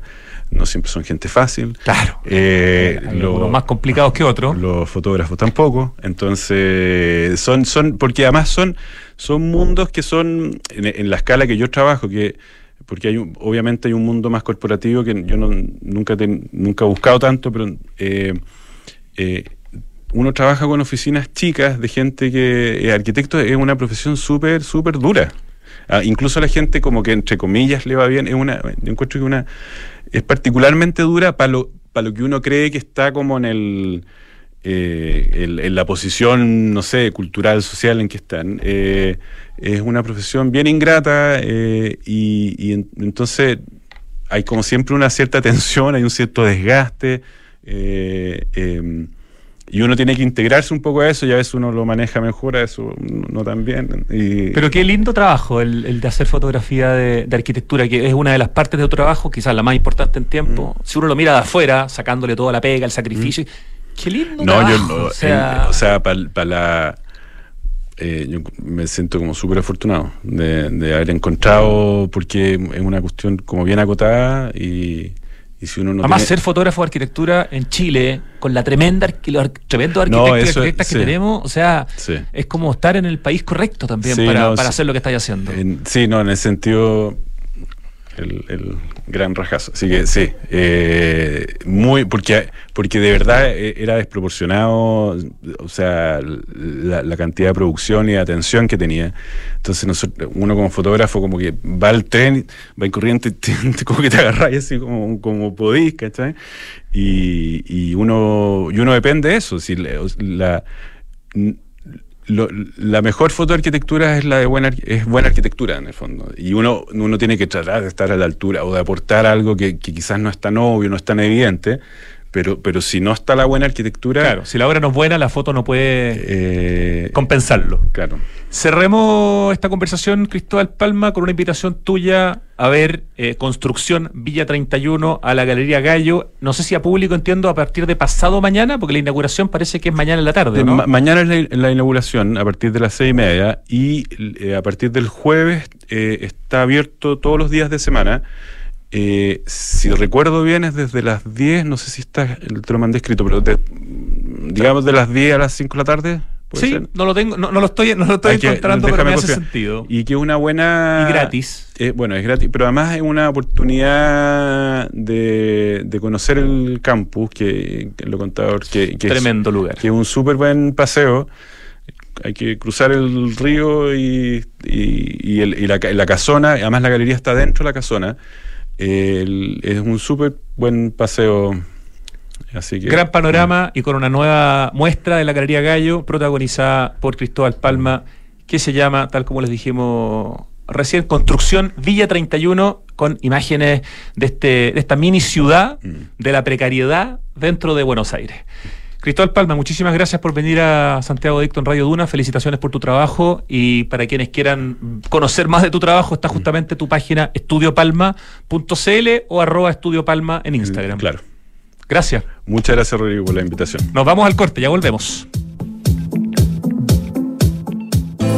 no siempre son gente fácil. Claro. Eh, Hay lo- algunos más complicados que otros. los fotógrafos tampoco. Entonces, son, son, porque además son, son mundos que son, en, en la escala que yo trabajo, que porque hay un- obviamente hay un mundo más corporativo que yo no, nunca, ten- nunca he buscado tanto, pero eh, eh, uno trabaja con oficinas chicas de gente que arquitecto es una profesión súper, súper dura. Ah, incluso la gente como que entre comillas le va bien, es una, yo encuentro que una es particularmente dura para lo, para lo que uno cree que está como en el, eh, en la posición, no sé, cultural, social en que están. Eh, es una profesión bien ingrata eh, y, y en- entonces hay como siempre una cierta tensión, hay un cierto desgaste. Eh, eh, y uno tiene que integrarse un poco a eso y a veces uno lo maneja mejor, a eso no, tan bien. Y, Pero qué lindo trabajo el, el de hacer fotografía de, de arquitectura, que es una de las partes de tu trabajo, quizás la más importante en tiempo. Mm. Si uno lo mira de afuera, sacándole toda la pega, el sacrificio, qué lindo No, trabajo. yo no. o sea, en- o sea, para la. eh, yo me siento como súper afortunado de, de haber encontrado, porque es una cuestión como bien acotada y, y si uno no Además, tiene- ser fotógrafo de arquitectura en Chile, con la tremenda arqui- los ar- tremendos No, arquitectos arquitectas que sí. tenemos, o sea, Sí. es como estar en el país correcto también Sí, para, no, para sí. hacer lo que estáis haciendo. En- sí, no, en el sentido. El, el gran rajazo. Así que sí, eh, muy, porque, porque de verdad eh, era desproporcionado, o sea, la, la cantidad de producción y de atención que tenía. Entonces, nosotros, uno como fotógrafo, como que va al tren, va en corriente, te- te- como que te agarráis así como, como podís, ¿cachai? Y, y uno, y uno depende de eso. Si la, la- lo- la mejor foto de arquitectura es la de buena, es buena arquitectura en el fondo. Y uno, uno tiene que tratar de estar a la altura o de aportar algo que, que quizás no es tan obvio, no es tan evidente, pero, pero si no está la buena arquitectura, Claro, si la obra no es buena, la foto no puede eh, compensarlo. claro. Cerremos esta conversación, Cristóbal Palma, con una invitación tuya a ver eh, Construcción Villa 31 a la Galería Gallo. No sé si a público entiendo a partir de pasado mañana, porque la inauguración parece que es mañana en la tarde, ¿no? Ma- mañana es la, la inauguración a partir de las seis y media y eh, a partir del jueves eh, está abierto todos los días de semana. Eh, si recuerdo bien es desde las 10, no sé si está, te lo mandé escrito, pero de- digamos de las 10 a las 5 de la tarde. ¿puede Sí, ser? no lo tengo, no, no lo estoy, no lo estoy que- encontrando, pero me hace sentido. Y que es una buena... Y gratis. Eh, bueno, es gratis, pero además es una oportunidad de, de conocer el campus, que, que lo contador, que, que es- Tremendo lugar. que es un súper buen paseo. Hay que cruzar el río y, y- y el- y la, la casona, además la galería está dentro de la casona. El- es un súper buen paseo. Así que, Gran panorama y con una nueva muestra de la Galería Gallo, protagonizada por Cristóbal Palma, que se llama, tal como les dijimos recién construcción Villa 31 con imágenes de, este, de esta mini ciudad mm. de la precariedad dentro de Buenos Aires. Cristóbal Palma, muchísimas gracias por venir a Santiago Dicto en Radio Duna. Felicitaciones por tu trabajo y para quienes quieran conocer más de tu trabajo está justamente tu página estudiopalma.cl o arroba estudiopalma en Instagram. Claro. Gracias. Muchas gracias, Rodrigo, por la invitación. Nos vamos al corte, ya volvemos.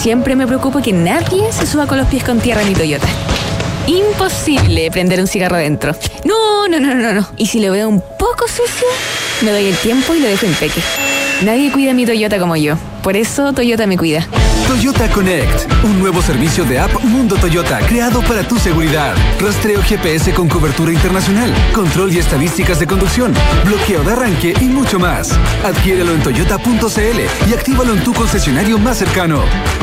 Siempre me preocupo que nadie se suba con los pies con tierra en mi Toyota. Imposible prender un cigarro dentro. No, no, no, no, no. Y si lo veo un poco sucio, me doy el tiempo y lo dejo impeque. Nadie cuida mi Toyota como yo. Por eso Toyota me cuida. Toyota Connect, un nuevo servicio de app Mundo Toyota creado para tu seguridad. Rastreo GPS con cobertura internacional, control y estadísticas de conducción, bloqueo de arranque y mucho más. Adquiérelo en toyota.cl y actívalo en tu concesionario más cercano.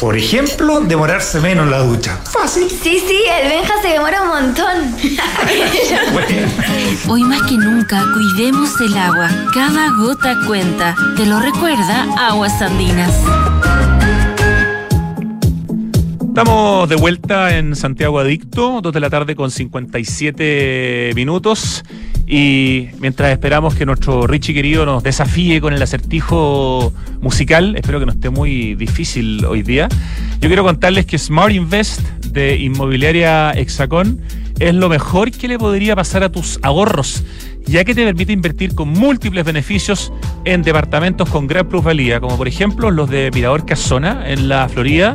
Por ejemplo, demorarse menos en la ducha. Fácil. Sí, sí, el Benja se demora un montón. Hoy más que nunca, cuidemos el agua. Cada gota cuenta. ¿Te lo recuerda? Aguas Andinas. Estamos de vuelta en Santiago Adicto, 2 de la tarde con 57 minutos. Y mientras esperamos que nuestro Richie querido nos desafíe con el acertijo musical, espero que no esté muy difícil hoy día. Yo quiero contarles que Smart Invest de Inmobiliaria Hexacón es lo mejor que le podría pasar a tus ahorros ya que te permite invertir con múltiples beneficios en departamentos con gran plusvalía, como por ejemplo los de Mirador Casona en la Florida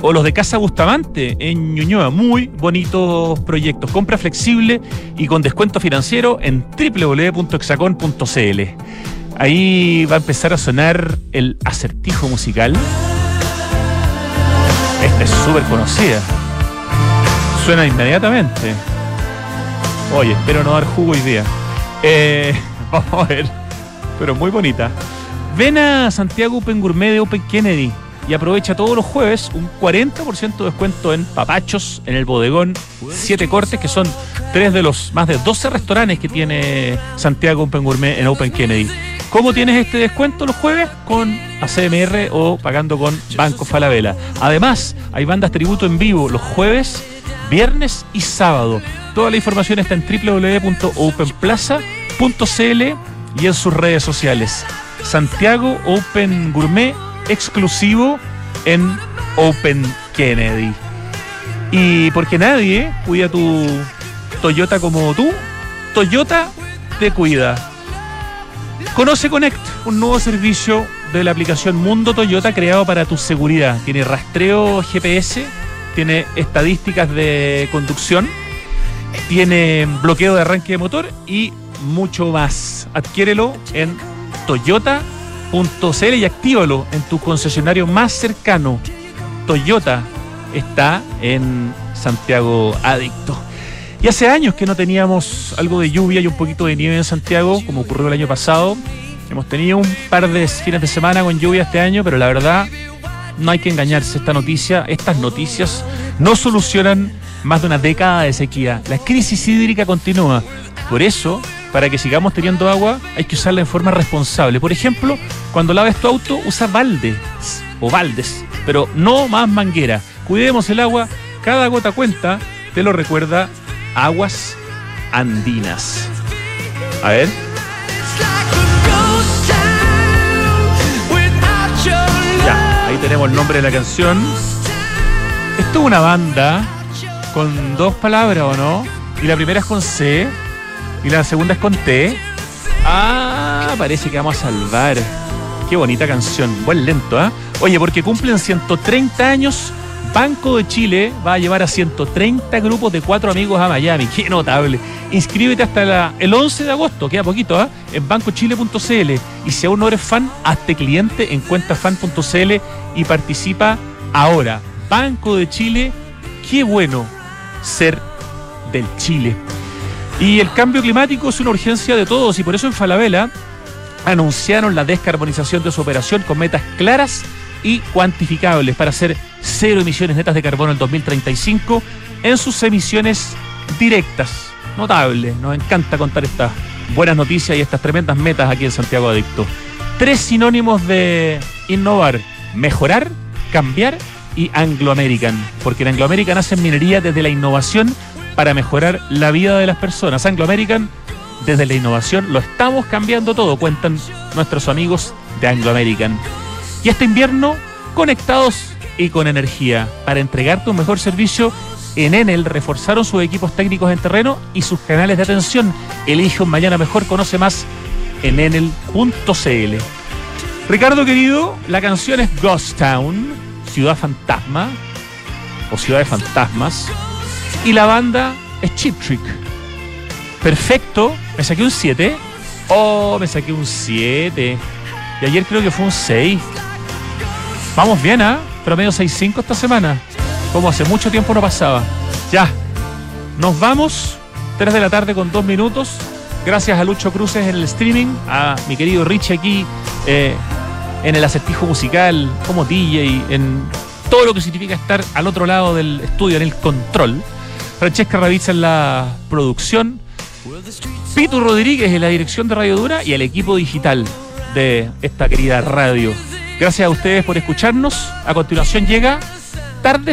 o los de Casa Bustamante en Ñuñoa. Muy bonitos proyectos. Compra flexible y con descuento financiero en www.exacon.cl. Ahí va a empezar a sonar el acertijo musical. Esta es súper conocida. Suena inmediatamente. Oye, espero no dar jugo hoy día. Eh, vamos a ver. Pero muy bonita. Ven a Santiago Open Gourmet de Open Kennedy. Y aprovecha todos los jueves un 40% de descuento en papachos, en el bodegón, siete cortes, que son tres de los más de 12 restaurantes que tiene Santiago Open Gourmet en Open Kennedy. ¿Cómo tienes este descuento los jueves? Con ACMR o pagando con Banco Falabella. Además, hay bandas tributo en vivo los jueves, viernes y sábado. Toda la información está en www.openplaza.cl y en sus redes sociales. Santiago Open Gourmet exclusivo en Open Kennedy. Y porque nadie cuida tu Toyota como tú, Toyota te cuida. Conoce Connect, un nuevo servicio de la aplicación Mundo Toyota creado para tu seguridad. Tiene rastreo GPS, tiene estadísticas de conducción, tiene bloqueo de arranque de motor y mucho más. Adquiérelo en toyota.cl y actívalo en tu concesionario más cercano. Toyota está en Santiago Adicto. Y hace años que no teníamos algo de lluvia y un poquito de nieve en Santiago, como ocurrió el año pasado. Hemos tenido un par de fines de semana con lluvia este año, pero la verdad no hay que engañarse. Esta noticia, estas noticias no solucionan más de una década de sequía. La crisis hídrica continúa. Por eso, para que sigamos teniendo agua, hay que usarla en forma responsable. Por ejemplo, cuando laves tu auto, usa baldes o baldes, pero no más manguera. Cuidemos el agua, cada gota cuenta, te lo recuerda Aguas Andinas. A ver. Ya, ahí tenemos el nombre de la canción. Esto es una banda con dos palabras, ¿o no? Y la primera es con C y la segunda es con T. Ah, parece que vamos a salvar. Qué bonita canción. Buen lento, ¿ah? Oye, porque cumplen 130 años Banco de Chile va a llevar a 130 grupos de cuatro amigos a Miami. Qué notable. Inscríbete hasta el 11 de agosto, queda poquito, ¿ah? en bancochile.cl. Y si aún no eres fan, hazte cliente en cuentafan.cl y participa ahora. Banco de Chile, qué bueno ser del Chile. Y el cambio climático es una urgencia de todos y por eso en Falabella anunciaron la descarbonización de su operación con metas claras y cuantificables para hacer cero emisiones netas de carbono en 2035 en sus emisiones directas. Notable, nos encanta contar estas buenas noticias y estas tremendas metas aquí en Santiago Adicto. Tres sinónimos de innovar, mejorar, cambiar y Anglo American, porque en Anglo American hacen minería desde la innovación para mejorar la vida de las personas. Anglo American desde la innovación lo estamos cambiando todo, cuentan nuestros amigos de Anglo American. Y este invierno, conectados y con energía. Para entregarte un mejor servicio, en Enel reforzaron sus equipos técnicos en terreno y sus canales de atención. Elige un mañana mejor, conoce más en enel.cl. Ricardo querido, la canción es Ghost Town, Ciudad Fantasma, o Ciudad de Fantasmas, y la banda es Chip Trick. Perfecto, me saqué un 7. Oh, me saqué un 7. Y ayer creo que fue un 6. Vamos bien, ¿ah? Promedio 6-5 esta semana. Como hace mucho tiempo no pasaba. Ya. Nos vamos. 3 de la tarde con 2 minutos. Gracias a Lucho Cruces en el streaming. A mi querido Richie aquí eh, en el acertijo musical, como DJ, en todo lo que significa estar al otro lado del estudio, en el control. Francesca Ravizza en la producción. Pitu Rodríguez en la dirección de Radio Dura y el equipo digital de esta querida radio. Gracias a ustedes por escucharnos. A continuación llega Tardes